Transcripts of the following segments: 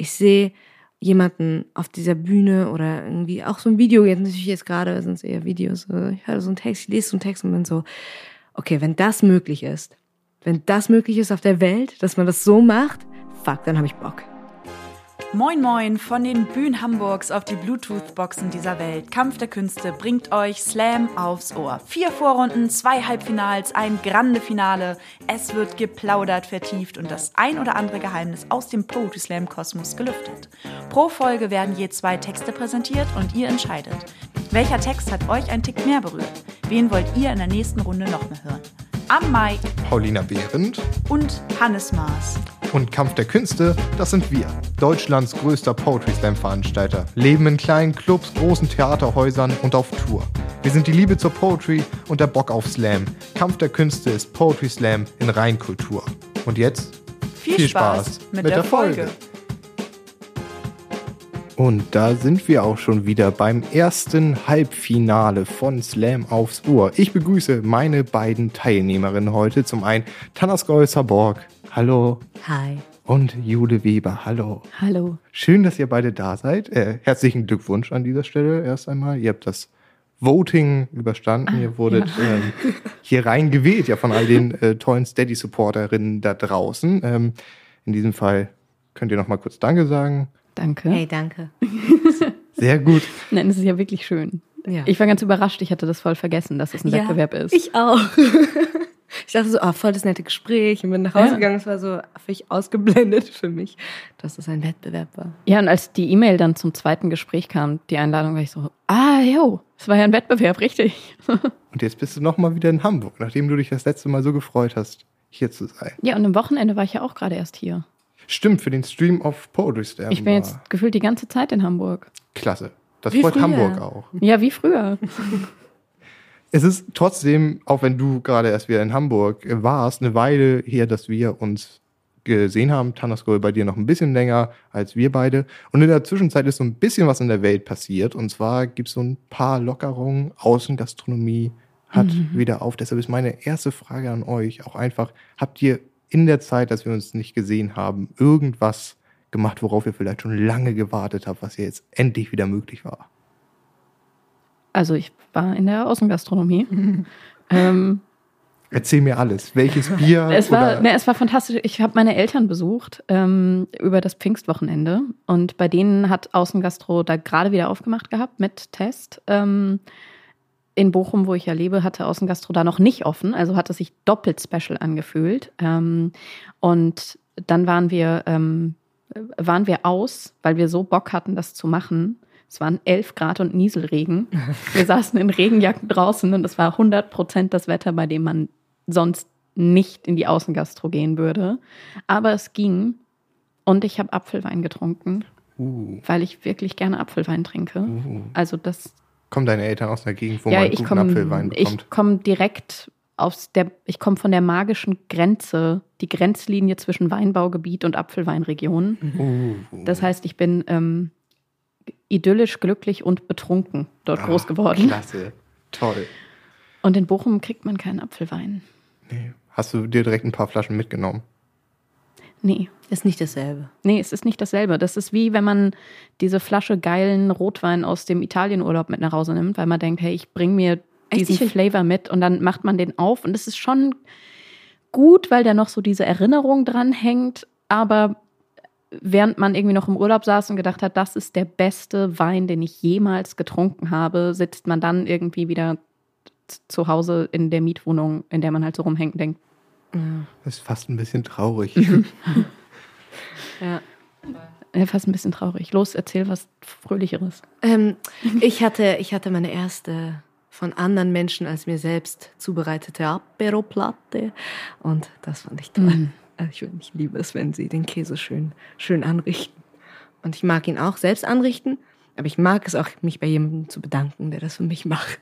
ich sehe jemanden auf dieser Bühne oder irgendwie auch so ein Video, jetzt natürlich jetzt gerade sind es eher Videos, ich höre so einen Text, ich lese so einen Text und bin so, okay, wenn das möglich ist, wenn das möglich ist auf der Welt, dass man das so macht, fuck, dann habe ich Bock. Moin Moin von den Bühnen Hamburgs auf die Bluetooth-Boxen dieser Welt. Kampf der Künste bringt euch Slam aufs Ohr. Vier Vorrunden, zwei Halbfinals, ein grande Finale. Es wird geplaudert, vertieft und das ein oder andere Geheimnis aus dem Poetry Slam Kosmos gelüftet. Pro Folge werden je zwei Texte präsentiert und ihr entscheidet. Welcher Text hat euch ein Tick mehr berührt? Wen wollt ihr in der nächsten Runde noch mehr hören? Am Mike Paulina Behrendt und Hannes Maas. Und Kampf der Künste, das sind wir. Deutschlands größter Poetry Slam Veranstalter. Leben in kleinen Clubs, großen Theaterhäusern und auf Tour. Wir sind die Liebe zur Poetry und der Bock auf Slam. Kampf der Künste ist Poetry Slam in Reinkultur. Und jetzt viel, viel Spaß, Spaß, mit, mit der, der Folge. Folge. Und da sind wir auch schon wieder beim ersten Halbfinale von Slam aufs Ohr. Ich begrüße meine beiden Teilnehmerinnen heute. Zum einen Tanaskol Saborg. Hallo. Hi. Und Jude Weber. Hallo. Hallo. Schön, dass ihr beide da seid. Äh, herzlichen Glückwunsch an dieser Stelle erst einmal. Ihr habt das Voting überstanden. Ah, ihr wurdet ja. ähm, hier rein gewählt, ja, von all den äh, tollen Steady-Supporterinnen da draußen. Ähm, in diesem Fall könnt ihr noch mal kurz Danke sagen. Danke. Hey, danke. Sehr gut. Nein, es ist ja wirklich schön. Ja. Ich war ganz überrascht, ich hatte das voll vergessen, dass es ein ja, Wettbewerb ist. Ich auch. Ich dachte so, oh, voll das nette Gespräch und bin nach Hause ja. gegangen. Es war so völlig ausgeblendet für mich, dass es ein Wettbewerb war. Ja, und als die E-Mail dann zum zweiten Gespräch kam, die Einladung, war ich so, ah, jo, es war ja ein Wettbewerb, richtig. und jetzt bist du nochmal wieder in Hamburg, nachdem du dich das letzte Mal so gefreut hast, hier zu sein. Ja, und am Wochenende war ich ja auch gerade erst hier. Stimmt, für den Stream of Poetry Slam. Ich bin jetzt gefühlt die ganze Zeit in Hamburg. Klasse. Das wie freut früher. Hamburg auch. Ja, wie früher. es ist trotzdem, auch wenn du gerade erst wieder in Hamburg warst, eine Weile her, dass wir uns gesehen haben. Tanaskol bei dir noch ein bisschen länger als wir beide. Und in der Zwischenzeit ist so ein bisschen was in der Welt passiert. Und zwar gibt es so ein paar Lockerungen. Außengastronomie hat mhm. wieder auf. Deshalb ist meine erste Frage an euch auch einfach, habt ihr in der Zeit, dass wir uns nicht gesehen haben, irgendwas gemacht, worauf ihr vielleicht schon lange gewartet habt, was ja jetzt endlich wieder möglich war? Also ich war in der Außengastronomie. ähm, Erzähl mir alles. Welches Bier? Es war, ne, es war fantastisch. Ich habe meine Eltern besucht ähm, über das Pfingstwochenende und bei denen hat Außengastro da gerade wieder aufgemacht gehabt mit Test. Ähm, in Bochum, wo ich ja lebe, hatte Außengastro da noch nicht offen, also hat es sich doppelt special angefühlt. Ähm, und dann waren wir, ähm, waren wir aus, weil wir so Bock hatten, das zu machen. Es waren 11 Grad und Nieselregen. Wir saßen in Regenjacken draußen und es war 100 Prozent das Wetter, bei dem man sonst nicht in die Außengastro gehen würde. Aber es ging und ich habe Apfelwein getrunken, uh. weil ich wirklich gerne Apfelwein trinke. Uh. Also das Kommen deine Eltern aus einer Gegend, wo ja, man guten komm, Apfelwein bekommt? Ich komme direkt aus der, ich komme von der magischen Grenze, die Grenzlinie zwischen Weinbaugebiet und Apfelweinregion. Uh. Das heißt, ich bin ähm, idyllisch, glücklich und betrunken dort oh, groß geworden. Klasse, toll. Und in Bochum kriegt man keinen Apfelwein. Nee. Hast du dir direkt ein paar Flaschen mitgenommen? Nee. Ist nicht dasselbe. Nee, es ist nicht dasselbe. Das ist wie wenn man diese Flasche geilen Rotwein aus dem Italienurlaub mit nach Hause nimmt, weil man denkt, hey, ich bring mir diesen Echt? Flavor mit und dann macht man den auf und es ist schon gut, weil da noch so diese Erinnerung dran hängt, aber während man irgendwie noch im Urlaub saß und gedacht hat, das ist der beste Wein, den ich jemals getrunken habe, sitzt man dann irgendwie wieder zu Hause in der Mietwohnung, in der man halt so rumhängt und denkt, das ist fast ein bisschen traurig. ja. Ja, fast ein bisschen traurig. Los, erzähl was Fröhlicheres. Ähm, ich, hatte, ich hatte meine erste von anderen Menschen als mir selbst zubereitete Apero-Platte und das fand ich toll. Mm. Ich, ich liebe es, wenn sie den Käse schön, schön anrichten. Und ich mag ihn auch selbst anrichten, aber ich mag es auch, mich bei jemandem zu bedanken, der das für mich macht.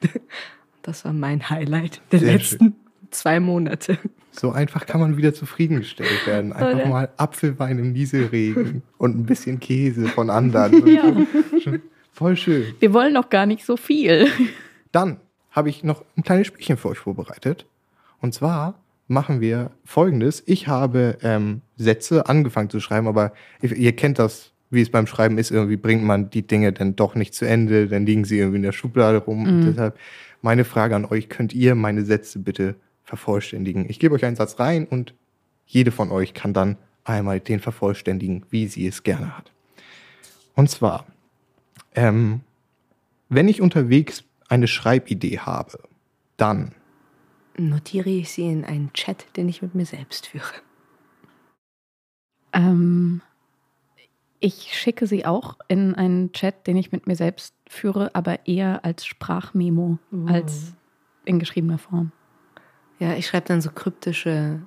Das war mein Highlight der Sehr letzten schön zwei Monate. So einfach kann man wieder zufriedengestellt werden. Einfach Oder? mal Apfelwein im Nieselregen und ein bisschen Käse von anderen. Ja. Voll schön. Wir wollen noch gar nicht so viel. Dann habe ich noch ein kleines Spielchen für euch vorbereitet. Und zwar machen wir folgendes. Ich habe ähm, Sätze angefangen zu schreiben, aber ihr kennt das wie es beim Schreiben ist, irgendwie bringt man die Dinge dann doch nicht zu Ende, dann liegen sie irgendwie in der Schublade rum. Und deshalb meine Frage an euch, könnt ihr meine Sätze bitte vervollständigen? Ich gebe euch einen Satz rein und jede von euch kann dann einmal den vervollständigen, wie sie es gerne hat. Und zwar, ähm, wenn ich unterwegs eine Schreibidee habe, dann Notiere ich sie in einen Chat, den ich mit mir selbst führe. Ähm, ich schicke sie auch in einen Chat, den ich mit mir selbst führe, aber eher als Sprachmemo als in geschriebener Form. Ja, ich schreibe dann so kryptische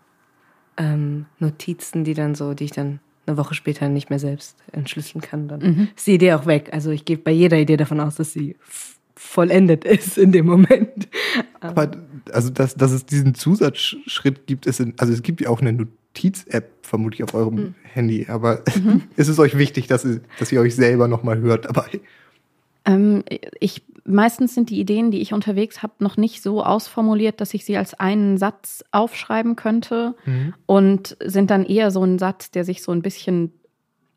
ähm, Notizen, die dann so, die ich dann eine Woche später nicht mehr selbst entschlüsseln kann. Dann ist die Idee auch weg. Also ich gehe bei jeder Idee davon aus, dass sie vollendet ist in dem Moment. Aber also, dass, dass es diesen Zusatzschritt gibt, ist in, also es gibt ja auch eine Notiz-App vermutlich auf eurem Handy, aber ist es euch wichtig, dass, ihr- dass ihr euch selber nochmal hört dabei? Ähm, ich, meistens sind die Ideen, die ich unterwegs habe, noch nicht so ausformuliert, dass ich sie als einen Satz aufschreiben könnte und sind dann eher so ein Satz, der sich so ein bisschen,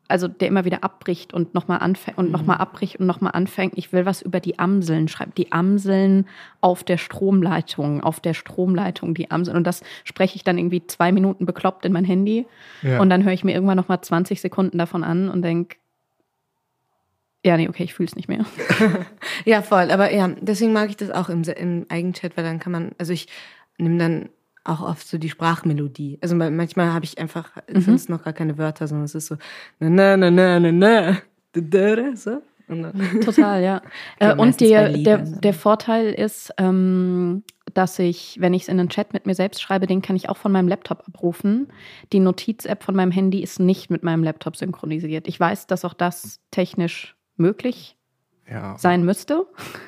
also der immer wieder abbricht und nochmal anfängt und nochmal abbricht und nochmal anfängt. Ich will was über die Amseln schreiben. Die Amseln auf der Stromleitung, auf der Stromleitung, die Amseln. Und das spreche ich dann irgendwie zwei Minuten bekloppt in mein Handy. Ja. Und dann höre ich mir irgendwann nochmal 20 Sekunden davon an und denke, ja, nee, okay, ich fühle es nicht mehr. Ja, voll. Aber ja, deswegen mag ich das auch im, im Eigenchat, weil dann kann man, also ich nehme dann auch oft so die Sprachmelodie. Also ma- manchmal habe ich einfach, sind es noch gar keine Wörter, sondern es ist so na na na na na na so. Total, ja. Äh, und der, der, der Vorteil ist, ähm, dass ich, wenn ich es in einen Chat mit mir selbst schreibe, den kann ich auch von meinem Laptop abrufen. Die Notiz-App von meinem Handy ist nicht mit meinem Laptop synchronisiert. Ich weiß, dass auch das technisch möglich Ja. sein müsste.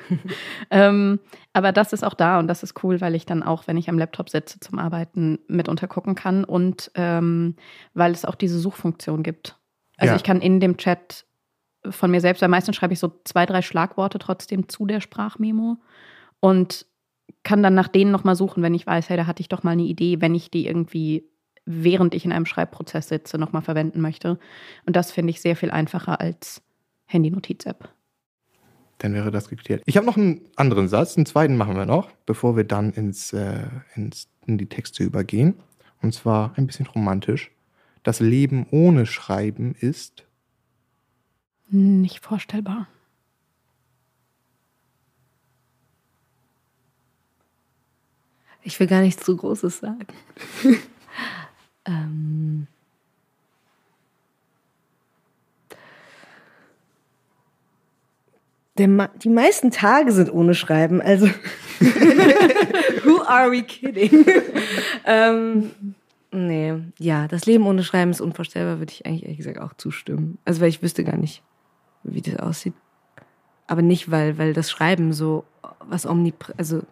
ähm, aber das ist auch da und das ist cool, weil ich dann auch, wenn ich am Laptop sitze zum Arbeiten, mitunter gucken kann und ähm, weil es auch diese Suchfunktion gibt. Also Ja. ich kann in dem Chat von mir selbst, weil meistens schreibe ich so zwei, drei Schlagworte trotzdem zu der Sprachmemo und kann dann nach denen nochmal suchen, wenn ich weiß, hey, da hatte ich doch mal eine Idee, wenn ich die irgendwie, während ich in einem Schreibprozess sitze, nochmal verwenden möchte. Und das finde ich sehr viel einfacher als Handy-Notiz-App. Dann wäre das geklärt. Ich habe noch einen anderen Satz, einen zweiten machen wir noch, bevor wir dann ins, äh, ins, in die Texte übergehen. Und zwar ein bisschen romantisch. Das Leben ohne Schreiben ist. Nicht vorstellbar. ich will gar nichts zu Großes sagen. ähm, Ma die meisten Tage sind ohne Schreiben, also who are we kidding? ähm, nee, ja, das Leben ohne Schreiben ist unvorstellbar, würde ich eigentlich ehrlich gesagt auch zustimmen. Also weil ich wüsste gar nicht, wie das aussieht. Aber nicht, weil, weil das Schreiben so was omnipr... Also,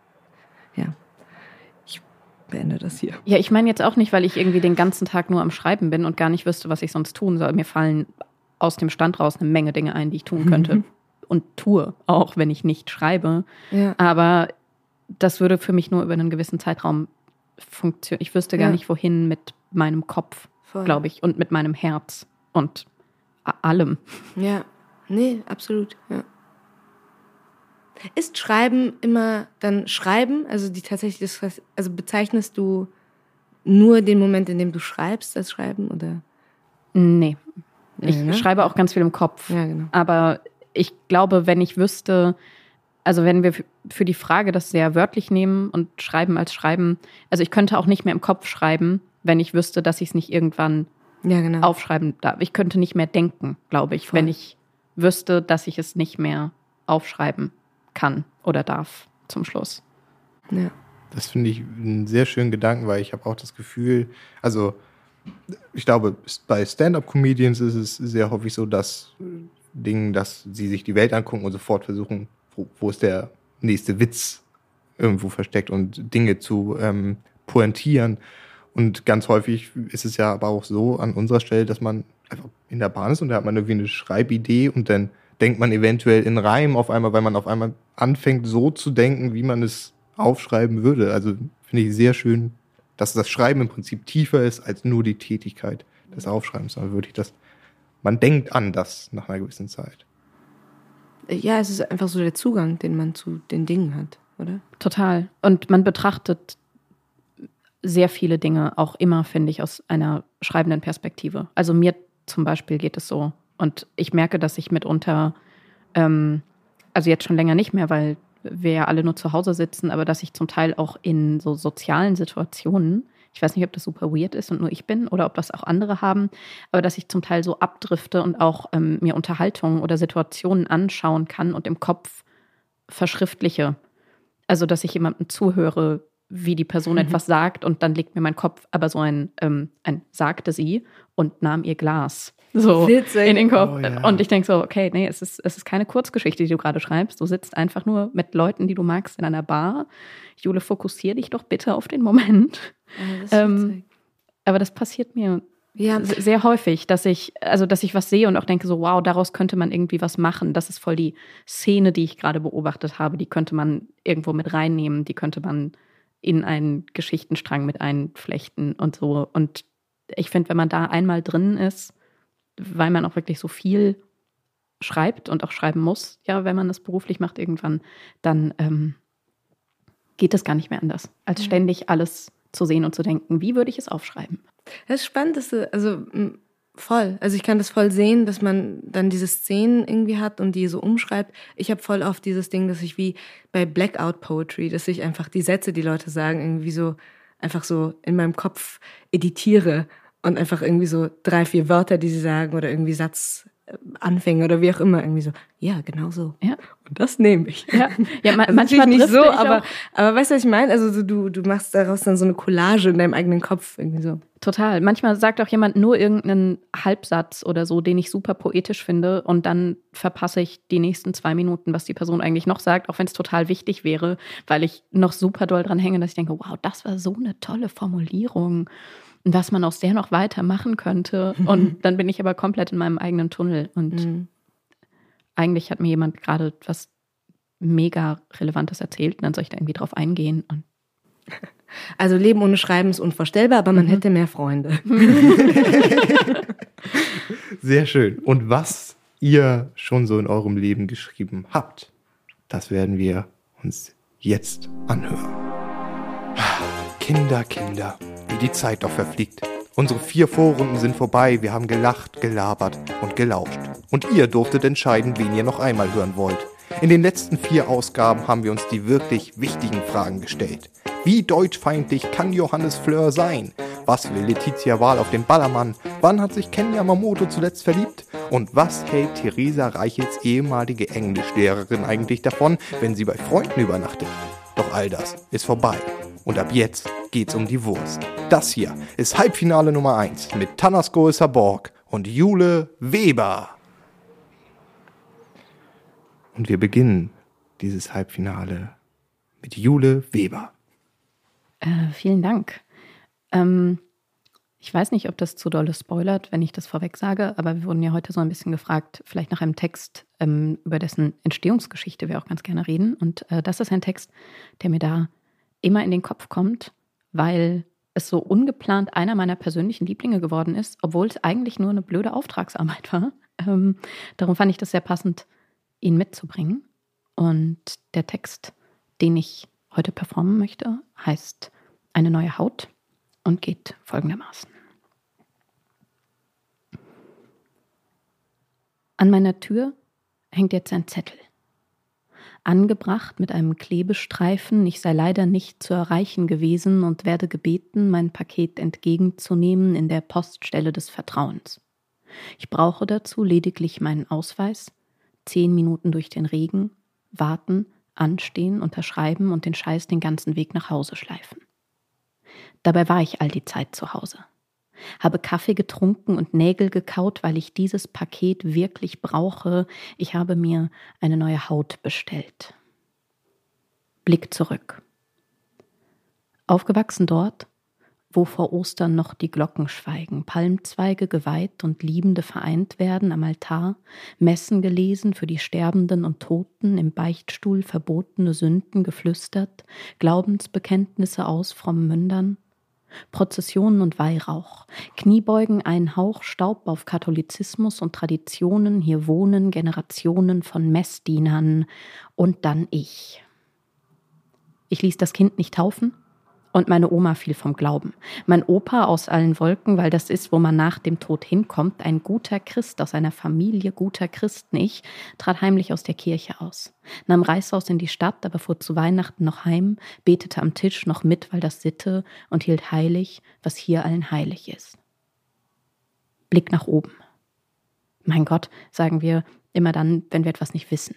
ja. Ich beende das hier. Ja, ich meine jetzt auch nicht, weil ich irgendwie den ganzen Tag nur am Schreiben bin und gar nicht wüsste, was ich sonst tun soll. Mir fallen aus dem Stand raus eine Menge Dinge ein, die ich tun könnte. Und tue, auch wenn ich nicht schreibe. Ja. Aber das würde für mich nur über einen gewissen Zeitraum funktionieren. Ich wüsste gar Ja. nicht, wohin mit meinem Kopf, glaube ich, und mit meinem Herz und allem. Ja, nee, absolut, ja. Ist Schreiben immer dann Schreiben? Also die tatsächlich, also bezeichnest du nur den Moment, in dem du schreibst, als Schreiben oder? Nee. Ich Ja, ne? schreibe auch ganz viel im Kopf. Ja, genau. Aber ich glaube, wenn ich wüsste, also wenn wir für die Frage das sehr wörtlich nehmen und schreiben als schreiben, also ich könnte auch nicht mehr im Kopf schreiben, wenn ich wüsste, dass ich es nicht irgendwann Ja, genau. aufschreiben darf. Ich könnte nicht mehr denken, glaube ich, Voll. wenn ich wüsste, dass ich es nicht mehr aufschreiben kann oder darf zum Schluss. Ja. Das finde ich einen sehr schönen Gedanken, weil ich habe auch das Gefühl, also ich glaube, bei Stand-up-Comedians ist es sehr häufig so, dass Ding, dass sie sich die Welt angucken und sofort versuchen, wo, wo ist der nächste Witz irgendwo versteckt und Dinge zu ähm, pointieren. Und ganz häufig ist es ja aber auch so an unserer Stelle, dass man einfach in der Bahn ist und da hat man irgendwie eine Schreibidee und dann denkt man eventuell in Reim auf einmal, weil man auf einmal anfängt, so zu denken, wie man es aufschreiben würde. Also finde ich sehr schön, dass das Schreiben im Prinzip tiefer ist als nur die Tätigkeit des Aufschreibens. Aber würde ich das man denkt anders nach einer gewissen Zeit. Ja, es ist einfach so der Zugang, den man zu den Dingen hat, oder? Total. Und man betrachtet sehr viele Dinge auch immer, finde ich, aus einer schreibenden Perspektive. Also mir zum Beispiel geht es so. Und ich merke, dass ich mitunter, ähm, also jetzt schon länger nicht mehr, weil wir ja alle nur zu Hause sitzen, aber dass ich zum Teil auch in so sozialen Situationen ich weiß nicht, ob das super weird ist und nur ich bin oder ob das auch andere haben, aber dass ich zum Teil so abdrifte und auch ähm, mir Unterhaltungen oder Situationen anschauen kann und im Kopf verschriftliche. Also, dass ich jemandem zuhöre, wie die Person mhm. etwas sagt und dann legt mir mein Kopf aber so ein, ähm, ein sagte sie und nahm ihr Glas so Witzig. in den Kopf. Oh, ja. Und ich denke so, okay, nee, es ist, es ist keine Kurzgeschichte, die du gerade schreibst. Du sitzt einfach nur mit Leuten, die du magst, in einer Bar. Jule, fokussier dich doch bitte auf den Moment. Oh, das ähm, aber das passiert mir ja. sehr häufig, dass ich, also dass ich was sehe und auch denke, so, wow, daraus könnte man irgendwie was machen. Das ist voll die Szene, die ich gerade beobachtet habe. Die könnte man irgendwo mit reinnehmen, die könnte man in einen Geschichtenstrang mit einflechten und so. Und ich finde, wenn man da einmal drin ist, weil man auch wirklich so viel schreibt und auch schreiben muss, ja, wenn man das beruflich macht irgendwann, dann ähm, geht es gar nicht mehr anders, als ständig alles zu sehen und zu denken, wie würde ich es aufschreiben? Das ist spannend, dass du, also voll. Also ich kann das voll sehen, dass man dann diese Szenen irgendwie hat und die so umschreibt. Ich habe voll oft dieses Ding, dass ich wie bei Blackout Poetry, dass ich einfach die Sätze, die Leute sagen, irgendwie so einfach so in meinem Kopf editiere und einfach irgendwie so drei, vier Wörter, die sie sagen oder irgendwie Satzanfänge oder wie auch immer, irgendwie so, ja, genau so. Ja. Und das nehme ich. Ja, ja also manchmal nicht so, aber, aber weißt du, was ich meine? Also du, du machst daraus dann so eine Collage in deinem eigenen Kopf irgendwie so. Total. Manchmal sagt auch jemand nur irgendeinen Halbsatz oder so, den ich super poetisch finde und dann verpasse ich die nächsten zwei Minuten, was die Person eigentlich noch sagt, auch wenn es total wichtig wäre, weil ich noch super doll dran hänge, dass ich denke, wow, das war so eine tolle Formulierung was man aus der noch weiter machen könnte. Und dann bin ich aber komplett in meinem eigenen Tunnel. Und mhm. eigentlich hat mir jemand gerade was mega Relevantes erzählt und dann soll ich da irgendwie drauf eingehen. Und also Leben ohne Schreiben ist unvorstellbar, aber man mhm. hätte mehr Freunde. Sehr schön. Und was ihr schon so in eurem Leben geschrieben habt, das werden wir uns jetzt anhören. Kinder, Kinder wie die Zeit doch verfliegt. Unsere vier Vorrunden sind vorbei, wir haben gelacht, gelabert und gelauscht. Und ihr durftet entscheiden, wen ihr noch einmal hören wollt. In den letzten vier Ausgaben haben wir uns die wirklich wichtigen Fragen gestellt. Wie deutschfeindlich kann Johannes Fleur sein? Was will Letizia Wahl auf den Ballermann? Wann hat sich Ken Yamamoto zuletzt verliebt? Und was hält Theresa Reichels ehemalige Englischlehrerin eigentlich davon, wenn sie bei Freunden übernachtet? Doch all das ist vorbei. Und ab jetzt geht's um die Wurst. Das hier ist Halbfinale Nummer 1 mit Tanasko Saborg und Jule Weber. Und wir beginnen dieses Halbfinale mit Jule Weber. Äh, vielen Dank. Ähm, ich weiß nicht, ob das zu dolle spoilert, wenn ich das vorweg sage, aber wir wurden ja heute so ein bisschen gefragt, vielleicht nach einem Text, ähm, über dessen Entstehungsgeschichte wir auch ganz gerne reden. Und äh, das ist ein Text, der mir da immer in den Kopf kommt, weil es so ungeplant einer meiner persönlichen Lieblinge geworden ist, obwohl es eigentlich nur eine blöde Auftragsarbeit war. Ähm, darum fand ich das sehr passend, ihn mitzubringen. Und der Text, den ich heute performen möchte, heißt Eine neue Haut und geht folgendermaßen. An meiner Tür hängt jetzt ein Zettel angebracht mit einem Klebestreifen, ich sei leider nicht zu erreichen gewesen und werde gebeten, mein Paket entgegenzunehmen in der Poststelle des Vertrauens. Ich brauche dazu lediglich meinen Ausweis, zehn Minuten durch den Regen, warten, anstehen, unterschreiben und den Scheiß den ganzen Weg nach Hause schleifen. Dabei war ich all die Zeit zu Hause habe Kaffee getrunken und Nägel gekaut, weil ich dieses Paket wirklich brauche. Ich habe mir eine neue Haut bestellt. Blick zurück. Aufgewachsen dort, wo vor Ostern noch die Glocken schweigen, Palmzweige geweiht und Liebende vereint werden am Altar, Messen gelesen für die Sterbenden und Toten, im Beichtstuhl verbotene Sünden geflüstert, Glaubensbekenntnisse aus frommen Mündern, Prozessionen und Weihrauch, Kniebeugen ein Hauch Staub auf Katholizismus und Traditionen, hier wohnen Generationen von Messdienern. Und dann ich. Ich ließ das Kind nicht taufen, und meine Oma fiel vom Glauben. Mein Opa aus allen Wolken, weil das ist, wo man nach dem Tod hinkommt, ein guter Christ aus einer Familie guter Christen. Ich trat heimlich aus der Kirche aus, nahm Reishaus in die Stadt, aber fuhr zu Weihnachten noch heim, betete am Tisch noch mit, weil das Sitte und hielt heilig, was hier allen heilig ist. Blick nach oben. Mein Gott, sagen wir immer dann, wenn wir etwas nicht wissen.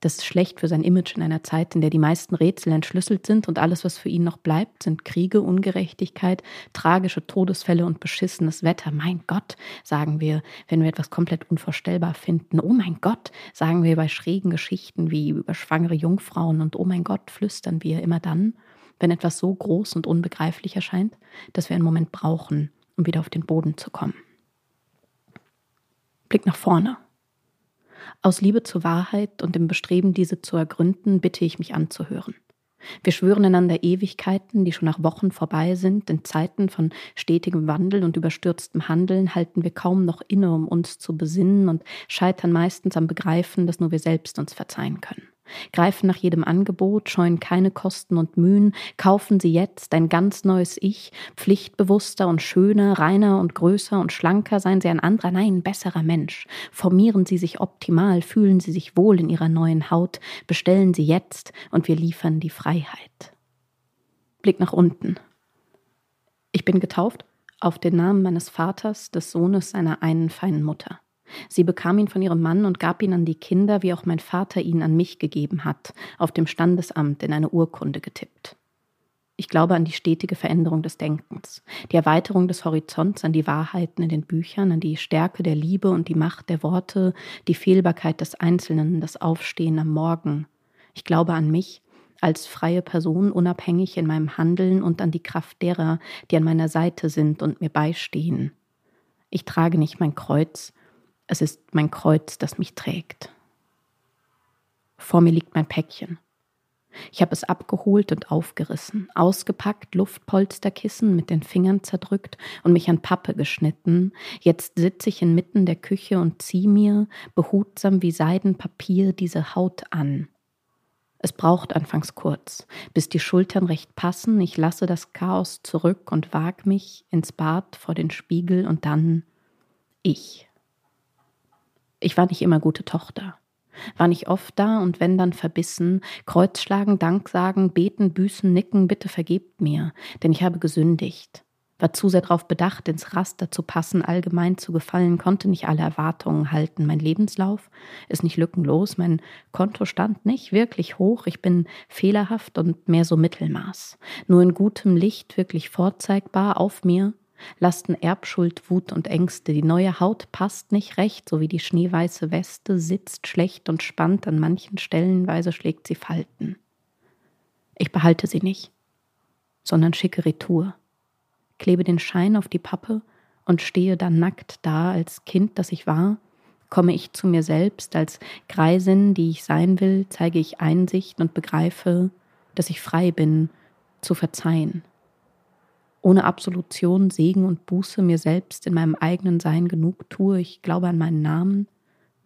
Das ist schlecht für sein Image in einer Zeit, in der die meisten Rätsel entschlüsselt sind und alles, was für ihn noch bleibt, sind Kriege, Ungerechtigkeit, tragische Todesfälle und beschissenes Wetter. Mein Gott, sagen wir, wenn wir etwas komplett unvorstellbar finden. Oh mein Gott, sagen wir bei schrägen Geschichten wie über schwangere Jungfrauen und oh mein Gott, flüstern wir immer dann, wenn etwas so groß und unbegreiflich erscheint, dass wir einen Moment brauchen, um wieder auf den Boden zu kommen. Blick nach vorne. Aus Liebe zur Wahrheit und im Bestreben, diese zu ergründen, bitte ich mich anzuhören. Wir schwören einander Ewigkeiten, die schon nach Wochen vorbei sind. In Zeiten von stetigem Wandel und überstürztem Handeln halten wir kaum noch inne, um uns zu besinnen und scheitern meistens am Begreifen, dass nur wir selbst uns verzeihen können greifen nach jedem Angebot, scheuen keine Kosten und Mühen, kaufen sie jetzt ein ganz neues Ich, pflichtbewusster und schöner, reiner und größer und schlanker, seien sie ein anderer, nein, besserer Mensch. Formieren sie sich optimal, fühlen sie sich wohl in ihrer neuen Haut, bestellen sie jetzt und wir liefern die Freiheit. Blick nach unten. Ich bin getauft auf den Namen meines Vaters, des Sohnes seiner einen feinen Mutter. Sie bekam ihn von ihrem Mann und gab ihn an die Kinder, wie auch mein Vater ihn an mich gegeben hat, auf dem Standesamt in eine Urkunde getippt. Ich glaube an die stetige Veränderung des Denkens, die Erweiterung des Horizonts, an die Wahrheiten in den Büchern, an die Stärke der Liebe und die Macht der Worte, die Fehlbarkeit des Einzelnen, das Aufstehen am Morgen. Ich glaube an mich als freie Person, unabhängig in meinem Handeln und an die Kraft derer, die an meiner Seite sind und mir beistehen. Ich trage nicht mein Kreuz, es ist mein Kreuz, das mich trägt. Vor mir liegt mein Päckchen. Ich habe es abgeholt und aufgerissen, ausgepackt, Luftpolsterkissen mit den Fingern zerdrückt und mich an Pappe geschnitten. Jetzt sitze ich inmitten der Küche und ziehe mir, behutsam wie Seidenpapier, diese Haut an. Es braucht anfangs kurz, bis die Schultern recht passen. Ich lasse das Chaos zurück und wag mich ins Bad vor den Spiegel und dann ich. Ich war nicht immer gute Tochter. War nicht oft da und wenn dann verbissen, Kreuzschlagen, Dank sagen, beten, büßen, nicken, bitte vergebt mir, denn ich habe gesündigt. War zu sehr darauf bedacht, ins Raster zu passen, allgemein zu gefallen, konnte nicht alle Erwartungen halten. Mein Lebenslauf ist nicht lückenlos, mein Kontostand nicht wirklich hoch, ich bin fehlerhaft und mehr so Mittelmaß. Nur in gutem Licht wirklich vorzeigbar auf mir lasten Erbschuld, Wut und Ängste. Die neue Haut passt nicht recht, so wie die schneeweiße Weste, sitzt schlecht und spannt, an manchen Stellenweise schlägt sie Falten. Ich behalte sie nicht, sondern schicke Retour, klebe den Schein auf die Pappe und stehe dann nackt da als Kind, das ich war, komme ich zu mir selbst, als Greisin, die ich sein will, zeige ich Einsicht und begreife, dass ich frei bin, zu verzeihen ohne Absolution, Segen und Buße mir selbst in meinem eigenen Sein genug tue. Ich glaube an meinen Namen,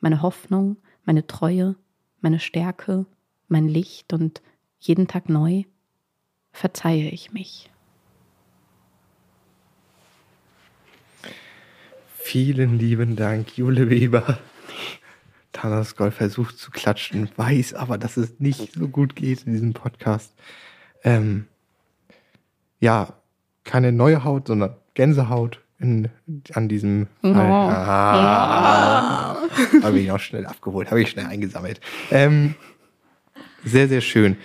meine Hoffnung, meine Treue, meine Stärke, mein Licht und jeden Tag neu verzeihe ich mich. Vielen lieben Dank, Jule Weber. Thanos Gold versucht zu klatschen, weiß aber, dass es nicht so gut geht in diesem Podcast. Ähm, ja, keine neue Haut, sondern Gänsehaut in, an diesem oh. Ah, habe ich auch schnell abgeholt, habe ich schnell eingesammelt. Ähm, sehr, sehr schön.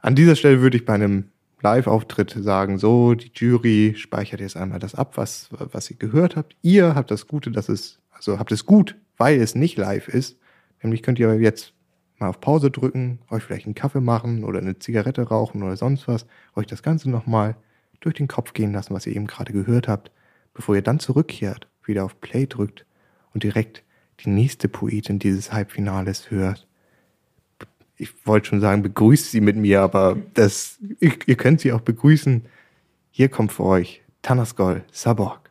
An dieser Stelle würde ich bei einem Live-Auftritt sagen, so, die Jury speichert jetzt einmal das ab, was, was ihr gehört habt. Ihr habt das Gute, dass es, also habt es gut, weil es nicht live ist. Nämlich könnt ihr jetzt mal auf Pause drücken, euch vielleicht einen Kaffee machen oder eine Zigarette rauchen oder sonst was, euch das Ganze nochmal durch den Kopf gehen lassen, was ihr eben gerade gehört habt, bevor ihr dann zurückkehrt, wieder auf Play drückt und direkt die nächste Poetin dieses Halbfinales hört. Ich wollte schon sagen, begrüßt sie mit mir, aber das, ihr, könnt sie auch begrüßen. Hier kommt für euch Tanaskol Saborg.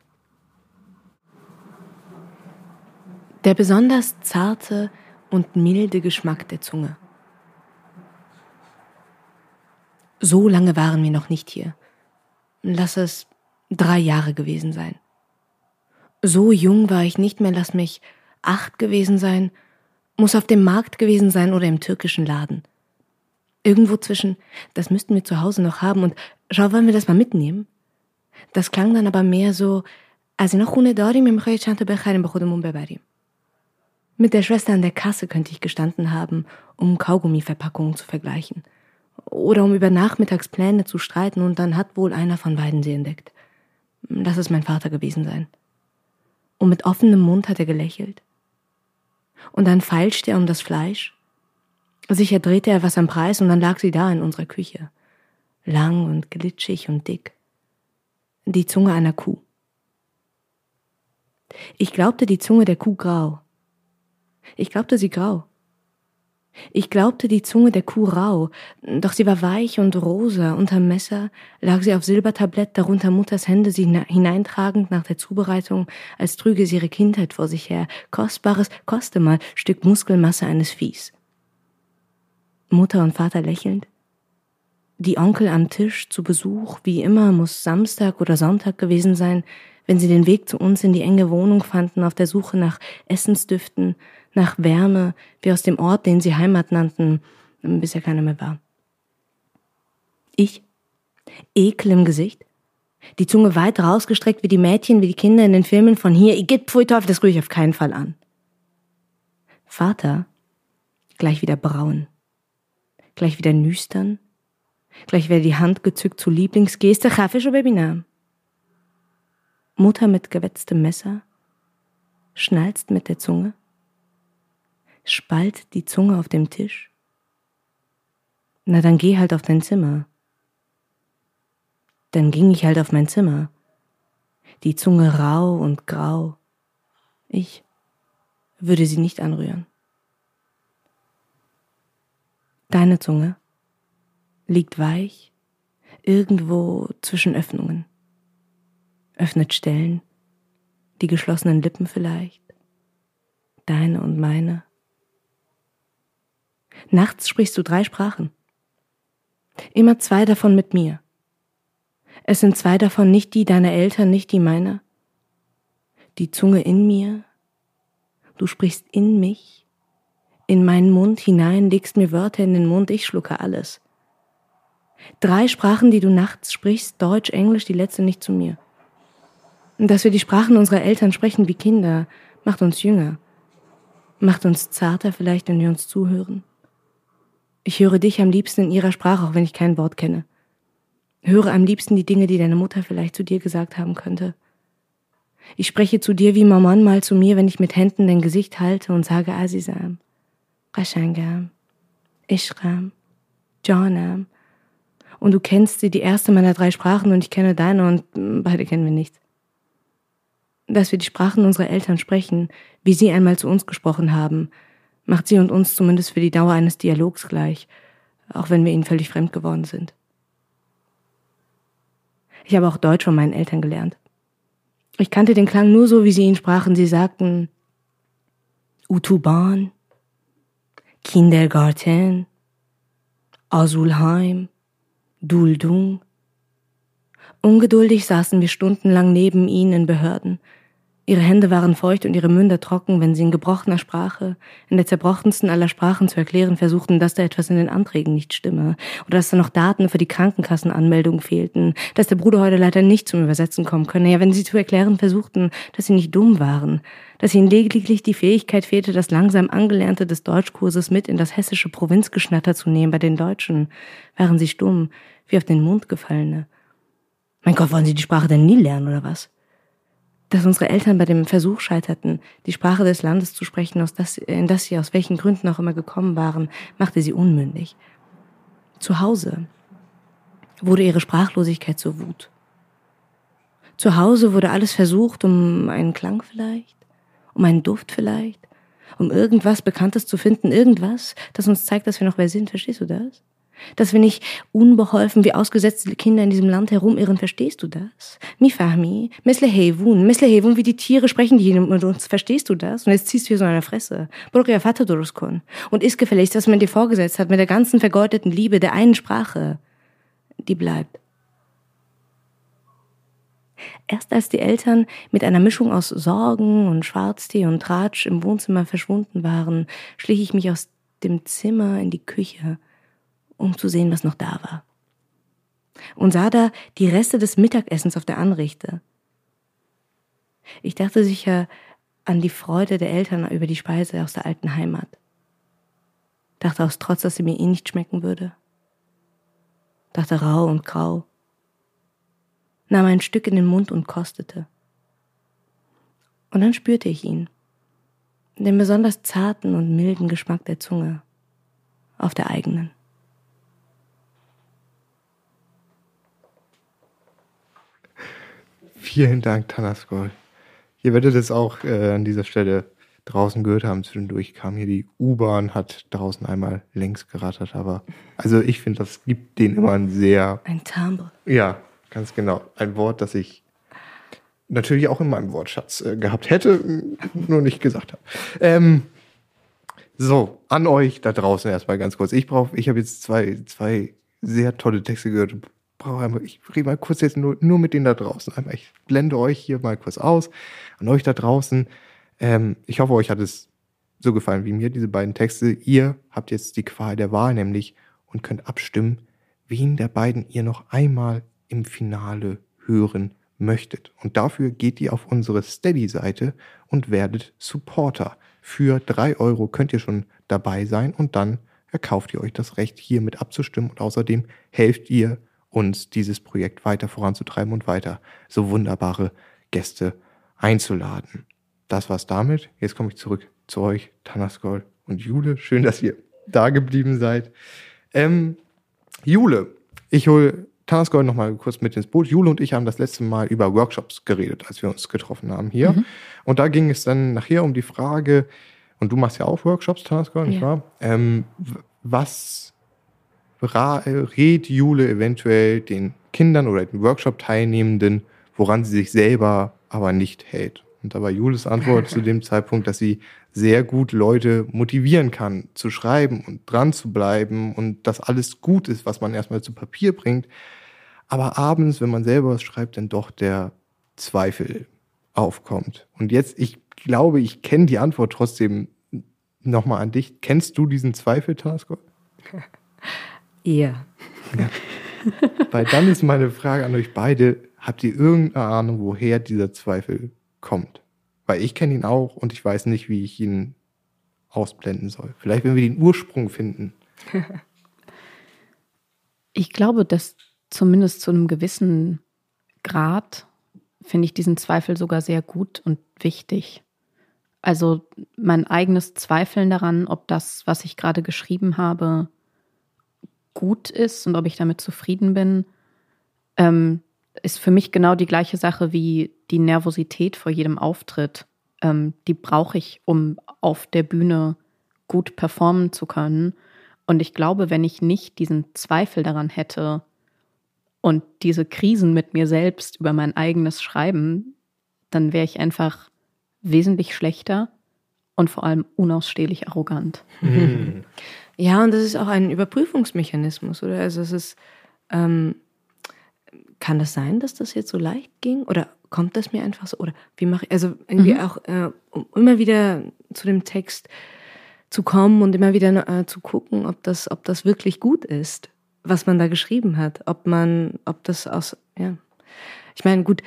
Der besonders zarte und milde Geschmack der Zunge. So lange waren wir noch nicht hier. Lass es drei Jahre gewesen sein. So jung war ich nicht mehr, lass mich acht gewesen sein, muss auf dem Markt gewesen sein oder im türkischen Laden. Irgendwo zwischen, das müssten wir zu Hause noch haben und schau, wollen wir das mal mitnehmen? Das klang dann aber mehr so, als noch ohne Dori, Mit der Schwester an der Kasse könnte ich gestanden haben, um Kaugummiverpackungen zu vergleichen. Oder um über Nachmittagspläne zu streiten und dann hat wohl einer von beiden sie entdeckt. Lass es mein Vater gewesen sein. Und mit offenem Mund hat er gelächelt. Und dann feilschte er um das Fleisch. Sicher drehte er was am Preis und dann lag sie da in unserer Küche. Lang und glitschig und dick. Die Zunge einer Kuh. Ich glaubte die Zunge der Kuh grau. Ich glaubte sie grau. Ich glaubte die Zunge der Kuh rau, doch sie war weich und rosa, unterm Messer lag sie auf Silbertablett, darunter Mutters Hände sie hineintragend nach der Zubereitung, als trüge sie ihre Kindheit vor sich her, kostbares, koste mal, Stück Muskelmasse eines Viehs. Mutter und Vater lächelnd, die Onkel am Tisch zu Besuch, wie immer muss Samstag oder Sonntag gewesen sein, wenn sie den Weg zu uns in die enge Wohnung fanden, auf der Suche nach Essensdüften, nach Wärme, wie aus dem Ort, den sie Heimat nannten, bis er keiner mehr war. Ich, Ekel im Gesicht, die Zunge weit rausgestreckt wie die Mädchen, wie die Kinder in den Filmen von hier, Igitt, pfui Teufel, das rühre ich auf keinen Fall an. Vater, gleich wieder braun, gleich wieder nüstern, gleich wieder die Hand gezückt zur Lieblingsgeste, Chafisch oder Babynam. Mutter mit gewetztem Messer, schnalzt mit der Zunge, spalt die Zunge auf dem Tisch? Na, dann geh halt auf dein Zimmer. Dann ging ich halt auf mein Zimmer. Die Zunge rau und grau. Ich würde sie nicht anrühren. Deine Zunge liegt weich irgendwo zwischen Öffnungen, öffnet Stellen, die geschlossenen Lippen vielleicht, deine und meine. Nachts sprichst du drei Sprachen. Immer zwei davon mit mir. Es sind zwei davon nicht die deiner Eltern, nicht die meiner. Die Zunge in mir. Du sprichst in mich, in meinen Mund hinein, legst mir Wörter in den Mund, ich schlucke alles. Drei Sprachen, die du nachts sprichst, Deutsch, Englisch, die letzte nicht zu mir. Dass wir die Sprachen unserer Eltern sprechen wie Kinder, macht uns jünger, macht uns zarter vielleicht, wenn wir uns zuhören. Ich höre dich am liebsten in ihrer Sprache, auch wenn ich kein Wort kenne. Höre am liebsten die Dinge, die deine Mutter vielleicht zu dir gesagt haben könnte. Ich spreche zu dir wie Maman mal zu mir, wenn ich mit Händen dein Gesicht halte und sage Azizam, Rashangam, Ishram, Johnam. Und du kennst sie, die erste meiner drei Sprachen, und ich kenne deine, und beide kennen wir nicht. Dass wir die Sprachen unserer Eltern sprechen, wie sie einmal zu uns gesprochen haben, macht sie und uns zumindest für die Dauer eines Dialogs gleich, auch wenn wir ihnen völlig fremd geworden sind. Ich habe auch Deutsch von meinen Eltern gelernt. Ich kannte den Klang nur so, wie sie ihn sprachen. Sie sagten Utuban, Kindergarten, Azulheim, Duldung. Ungeduldig saßen wir stundenlang neben ihnen in Behörden, Ihre Hände waren feucht und ihre Münder trocken, wenn sie in gebrochener Sprache, in der zerbrochensten aller Sprachen zu erklären versuchten, dass da etwas in den Anträgen nicht stimme oder dass da noch Daten für die Krankenkassenanmeldung fehlten, dass der Bruder heute leider nicht zum Übersetzen kommen könne. Ja, wenn sie zu erklären versuchten, dass sie nicht dumm waren, dass ihnen lediglich die Fähigkeit fehlte, das langsam Angelernte des Deutschkurses mit in das hessische Provinzgeschnatter zu nehmen bei den Deutschen, waren sie stumm, wie auf den Mund gefallene. Mein Gott, wollen Sie die Sprache denn nie lernen, oder was? Dass unsere Eltern bei dem Versuch scheiterten, die Sprache des Landes zu sprechen, aus das, in das sie aus welchen Gründen auch immer gekommen waren, machte sie unmündig. Zu Hause wurde ihre Sprachlosigkeit zur Wut. Zu Hause wurde alles versucht, um einen Klang vielleicht, um einen Duft vielleicht, um irgendwas Bekanntes zu finden, irgendwas, das uns zeigt, dass wir noch wer sind. Verstehst du das? Dass wir nicht unbeholfen wie ausgesetzte Kinder in diesem Land herumirren, verstehst du das? Mi fahmi, mesle hevun, mesle hevun, wie die Tiere sprechen die mit uns, verstehst du das? Und jetzt ziehst du hier so eine Fresse. Und ist gefälligst, was man dir vorgesetzt hat, mit der ganzen vergeudeten Liebe der einen Sprache. Die bleibt. Erst als die Eltern mit einer Mischung aus Sorgen und Schwarztee und Tratsch im Wohnzimmer verschwunden waren, schlich ich mich aus dem Zimmer in die Küche um zu sehen, was noch da war. Und sah da die Reste des Mittagessens auf der Anrichte. Ich dachte sicher an die Freude der Eltern über die Speise aus der alten Heimat. Dachte aus Trotz, dass sie mir eh nicht schmecken würde. Dachte rau und grau. Nahm ein Stück in den Mund und kostete. Und dann spürte ich ihn, den besonders zarten und milden Geschmack der Zunge auf der eigenen. Vielen Dank, Tanaskol. Ihr werdet es auch äh, an dieser Stelle draußen gehört haben. Zwischendurch kam hier die U-Bahn, hat draußen einmal längs gerattert. Aber also ich finde, das gibt denen immer ein sehr. Ein Timbre. Ja, ganz genau. Ein Wort, das ich natürlich auch in meinem Wortschatz äh, gehabt hätte, nur nicht gesagt habe. Ähm, so, an euch da draußen erstmal ganz kurz. Ich brauche, ich habe jetzt zwei, zwei sehr tolle Texte gehört brauche einmal, ich rede mal kurz jetzt nur, nur mit denen da draußen. Einmal, ich blende euch hier mal kurz aus. An euch da draußen. Ähm, ich hoffe, euch hat es so gefallen wie mir, diese beiden Texte. Ihr habt jetzt die Qual der Wahl nämlich und könnt abstimmen, wen der beiden ihr noch einmal im Finale hören möchtet. Und dafür geht ihr auf unsere Steady-Seite und werdet Supporter. Für drei Euro könnt ihr schon dabei sein und dann erkauft ihr euch das Recht, hier mit abzustimmen und außerdem helft ihr uns dieses Projekt weiter voranzutreiben und weiter so wunderbare Gäste einzuladen. Das war's damit. Jetzt komme ich zurück zu euch, Tanaskol und Jule. Schön, dass ihr da geblieben seid. Ähm, Jule, ich hole Tanaskol noch mal kurz mit ins Boot. Jule und ich haben das letzte Mal über Workshops geredet, als wir uns getroffen haben hier. Mhm. Und da ging es dann nachher um die Frage, und du machst ja auch Workshops, Tanaskol, nicht ja. wahr? Ähm, was rät Jule eventuell den Kindern oder den Workshop-Teilnehmenden, woran sie sich selber aber nicht hält. Und da war Jules Antwort zu dem Zeitpunkt, dass sie sehr gut Leute motivieren kann, zu schreiben und dran zu bleiben und dass alles gut ist, was man erstmal zu Papier bringt. Aber abends, wenn man selber was schreibt, dann doch der Zweifel aufkommt. Und jetzt, ich glaube, ich kenne die Antwort trotzdem nochmal an dich. Kennst du diesen Zweifel, Taskor? Eher. Ja. Weil dann ist meine Frage an euch beide, habt ihr irgendeine Ahnung, woher dieser Zweifel kommt? Weil ich kenne ihn auch und ich weiß nicht, wie ich ihn ausblenden soll. Vielleicht, wenn wir den Ursprung finden. Ich glaube, dass zumindest zu einem gewissen Grad finde ich diesen Zweifel sogar sehr gut und wichtig. Also mein eigenes Zweifeln daran, ob das, was ich gerade geschrieben habe, gut ist und ob ich damit zufrieden bin, ähm, ist für mich genau die gleiche Sache wie die Nervosität vor jedem Auftritt. Ähm, die brauche ich, um auf der Bühne gut performen zu können. Und ich glaube, wenn ich nicht diesen Zweifel daran hätte und diese Krisen mit mir selbst über mein eigenes Schreiben, dann wäre ich einfach wesentlich schlechter und vor allem unausstehlich arrogant. Mhm. Ja, und das ist auch ein Überprüfungsmechanismus, oder? Also es ist, ähm, kann das sein, dass das jetzt so leicht ging? Oder kommt das mir einfach so? Oder wie mache ich, also irgendwie mhm. auch, äh, um immer wieder zu dem Text zu kommen und immer wieder äh, zu gucken, ob das, ob das wirklich gut ist, was man da geschrieben hat. Ob man, ob das aus, ja. Ich meine, gut,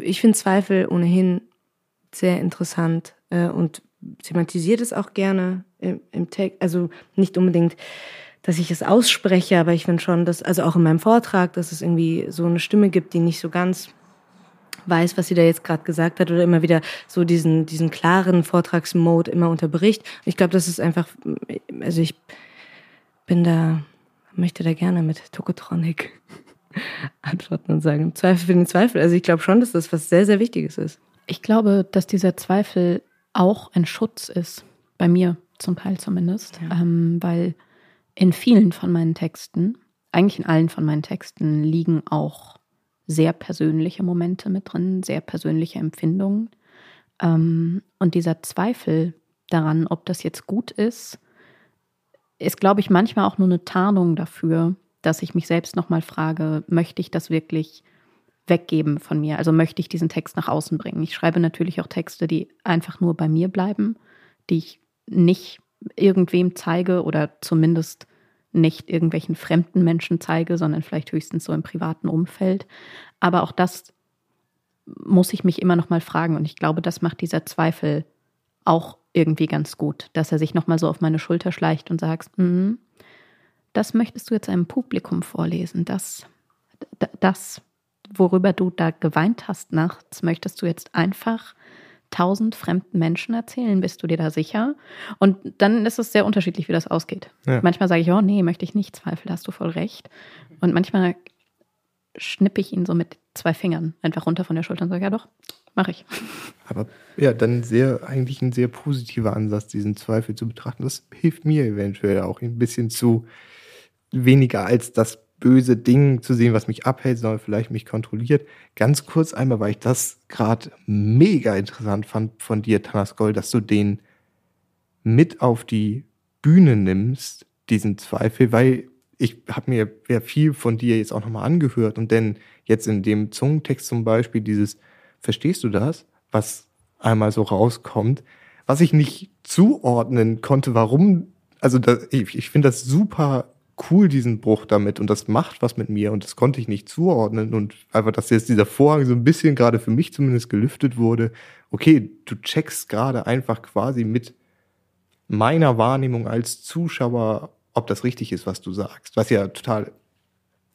ich finde Zweifel ohnehin sehr interessant äh, und thematisiert es auch gerne im, im Text. Also nicht unbedingt, dass ich es ausspreche, aber ich finde schon, dass, also auch in meinem Vortrag, dass es irgendwie so eine Stimme gibt, die nicht so ganz weiß, was sie da jetzt gerade gesagt hat oder immer wieder so diesen, diesen klaren Vortragsmode immer unterbricht. Ich glaube, das ist einfach, also ich bin da, möchte da gerne mit Tokotronic antworten und sagen, Zweifel für den Zweifel. Also ich glaube schon, dass das was sehr, sehr Wichtiges ist. Ich glaube, dass dieser Zweifel auch ein Schutz ist, bei mir zum Teil zumindest, ja. ähm, weil in vielen von meinen Texten, eigentlich in allen von meinen Texten, liegen auch sehr persönliche Momente mit drin, sehr persönliche Empfindungen. Ähm, und dieser Zweifel daran, ob das jetzt gut ist, ist, glaube ich, manchmal auch nur eine Tarnung dafür, dass ich mich selbst nochmal frage, möchte ich das wirklich weggeben von mir? Also möchte ich diesen Text nach außen bringen? Ich schreibe natürlich auch Texte, die einfach nur bei mir bleiben, die ich nicht irgendwem zeige oder zumindest nicht irgendwelchen fremden Menschen zeige, sondern vielleicht höchstens so im privaten Umfeld. Aber auch das muss ich mich immer noch mal fragen und ich glaube, das macht dieser Zweifel auch irgendwie ganz gut, dass er sich noch mal so auf meine Schulter schleicht und sagt, mm, das möchtest du jetzt einem Publikum vorlesen, das das worüber du da geweint hast nachts, möchtest du jetzt einfach tausend fremden Menschen erzählen? Bist du dir da sicher? Und dann ist es sehr unterschiedlich, wie das ausgeht. Ja. Manchmal sage ich, oh nee, möchte ich nicht, Zweifel, hast du voll recht. Und manchmal schnippe ich ihn so mit zwei Fingern einfach runter von der Schulter und sage, ja doch, mache ich. Aber ja, dann sehr, eigentlich ein sehr positiver Ansatz, diesen Zweifel zu betrachten. Das hilft mir eventuell auch ein bisschen zu weniger als das böse Ding zu sehen, was mich abhält, sondern vielleicht mich kontrolliert. Ganz kurz einmal, weil ich das gerade mega interessant fand von dir, Tanas Gold, dass du den mit auf die Bühne nimmst, diesen Zweifel, weil ich habe mir ja viel von dir jetzt auch nochmal angehört und denn jetzt in dem Zungentext zum Beispiel dieses, verstehst du das, was einmal so rauskommt, was ich nicht zuordnen konnte, warum, also da, ich, ich finde das super cool, diesen Bruch damit und das macht was mit mir und das konnte ich nicht zuordnen und einfach, dass jetzt dieser Vorhang so ein bisschen gerade für mich zumindest gelüftet wurde. Okay, du checkst gerade einfach quasi mit meiner Wahrnehmung als Zuschauer, ob das richtig ist, was du sagst, was ja total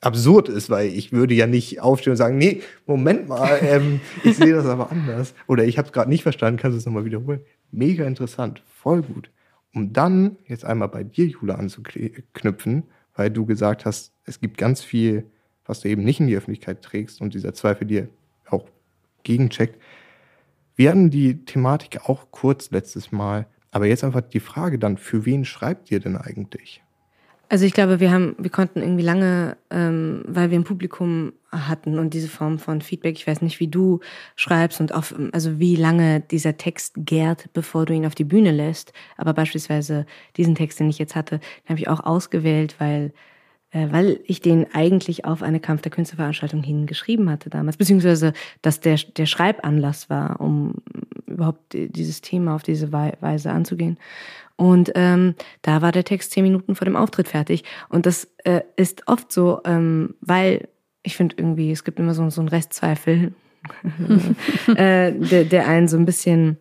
absurd ist, weil ich würde ja nicht aufstehen und sagen, nee, Moment mal, ähm, ich sehe das aber anders oder ich habe es gerade nicht verstanden, kannst du es nochmal wiederholen. Mega interessant, voll gut um dann jetzt einmal bei dir, Jule, anzuknüpfen, weil du gesagt hast, es gibt ganz viel, was du eben nicht in die Öffentlichkeit trägst und dieser Zweifel dir auch gegencheckt. Wir hatten die Thematik auch kurz letztes Mal, aber jetzt einfach die Frage dann, für wen schreibt ihr denn eigentlich? Also ich glaube, wir haben, wir konnten irgendwie lange, ähm, weil wir ein Publikum hatten und diese Form von Feedback, ich weiß nicht, wie du schreibst und auf, also wie lange dieser Text gärt, bevor du ihn auf die Bühne lässt. Aber beispielsweise diesen Text, den ich jetzt hatte, den habe ich auch ausgewählt, weil weil ich den eigentlich auf eine Kampf der Künstlerveranstaltung hingeschrieben hatte damals, beziehungsweise dass der, der Schreibanlass war, um überhaupt dieses Thema auf diese Weise anzugehen. Und ähm, da war der Text zehn Minuten vor dem Auftritt fertig. Und das äh, ist oft so, ähm, weil ich finde irgendwie, es gibt immer so, so einen Restzweifel, äh, der, der einen so ein bisschen,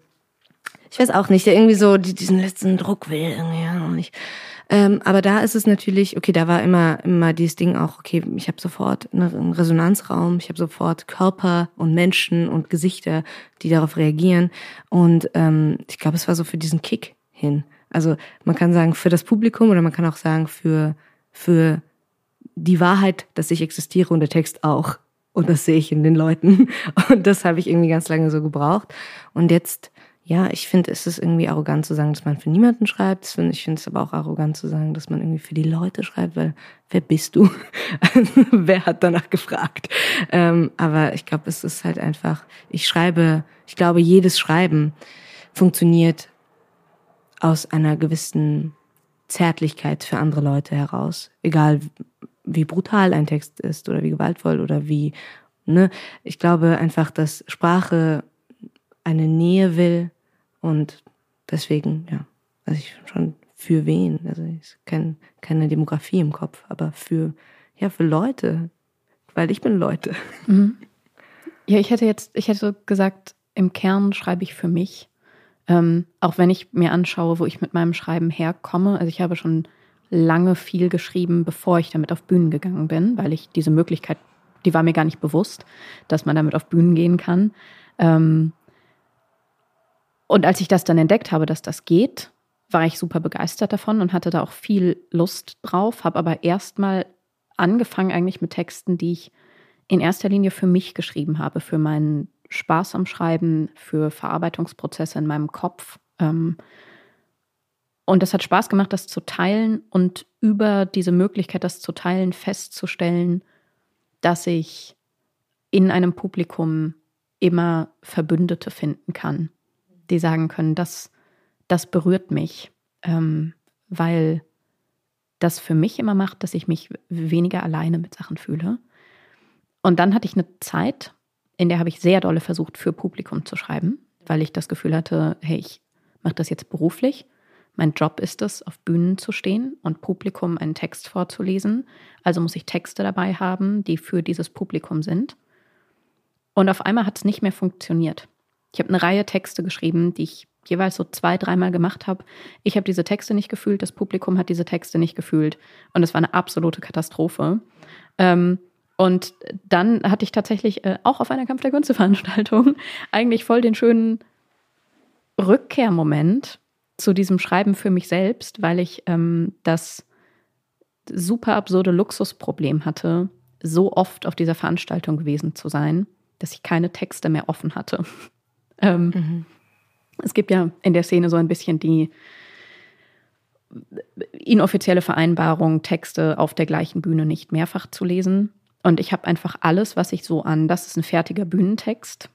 ich weiß auch nicht, der irgendwie so diesen letzten Druck will, irgendwie, ja, noch nicht. Ähm, aber da ist es natürlich, okay, da war immer, immer dieses Ding auch, okay, ich habe sofort einen Resonanzraum, ich habe sofort Körper und Menschen und Gesichter, die darauf reagieren. Und ähm, ich glaube, es war so für diesen Kick hin. Also man kann sagen für das Publikum oder man kann auch sagen für, für die Wahrheit, dass ich existiere und der Text auch. Und das sehe ich in den Leuten. Und das habe ich irgendwie ganz lange so gebraucht. Und jetzt, ja, ich finde, es ist irgendwie arrogant zu sagen, dass man für niemanden schreibt. Ich finde es aber auch arrogant zu sagen, dass man irgendwie für die Leute schreibt, weil wer bist du? wer hat danach gefragt? Ähm, aber ich glaube, es ist halt einfach, ich schreibe, ich glaube, jedes Schreiben funktioniert aus einer gewissen Zärtlichkeit für andere Leute heraus. Egal wie brutal ein Text ist oder wie gewaltvoll oder wie, ne? Ich glaube einfach, dass Sprache eine Nähe will und deswegen, ja, also ich schon für wen, also ich kenne keine Demografie im Kopf, aber für, ja, für Leute, weil ich bin Leute. Mhm. Ja, ich hätte jetzt, ich hätte gesagt, im Kern schreibe ich für mich. Ähm, auch wenn ich mir anschaue, wo ich mit meinem Schreiben herkomme. Also ich habe schon lange viel geschrieben, bevor ich damit auf Bühnen gegangen bin, weil ich diese Möglichkeit, die war mir gar nicht bewusst, dass man damit auf Bühnen gehen kann. Ähm, und als ich das dann entdeckt habe, dass das geht, war ich super begeistert davon und hatte da auch viel Lust drauf, habe aber erstmal angefangen eigentlich mit Texten, die ich in erster Linie für mich geschrieben habe, für meinen Spaß am Schreiben, für Verarbeitungsprozesse in meinem Kopf. Ähm, Und es hat Spaß gemacht, das zu teilen und über diese Möglichkeit, das zu teilen, festzustellen, dass ich in einem Publikum immer Verbündete finden kann, die sagen können, das, das berührt mich, ähm, weil das für mich immer macht, dass ich mich weniger alleine mit Sachen fühle. Und dann hatte ich eine Zeit, in der habe ich sehr dolle versucht, für Publikum zu schreiben, weil ich das Gefühl hatte, hey, ich mache das jetzt beruflich. Mein Job ist es, auf Bühnen zu stehen und Publikum einen Text vorzulesen. Also muss ich Texte dabei haben, die für dieses Publikum sind. Und auf einmal hat es nicht mehr funktioniert. Ich habe eine Reihe Texte geschrieben, die ich jeweils so zwei, dreimal gemacht habe. Ich habe diese Texte nicht gefühlt, das Publikum hat diese Texte nicht gefühlt. Und es war eine absolute Katastrophe. Ähm, und dann hatte ich tatsächlich äh, auch auf einer Kampf der Künste-Veranstaltung eigentlich voll den schönen Rückkehrmoment zu diesem Schreiben für mich selbst, weil ich ähm, das super absurde Luxusproblem hatte, so oft auf dieser Veranstaltung gewesen zu sein dass ich keine Texte mehr offen hatte. Ähm, mhm. Es gibt ja in der Szene so ein bisschen die inoffizielle Vereinbarung, Texte auf der gleichen Bühne nicht mehrfach zu lesen. Und ich habe einfach alles, was ich so an, das ist ein fertiger Bühnentext,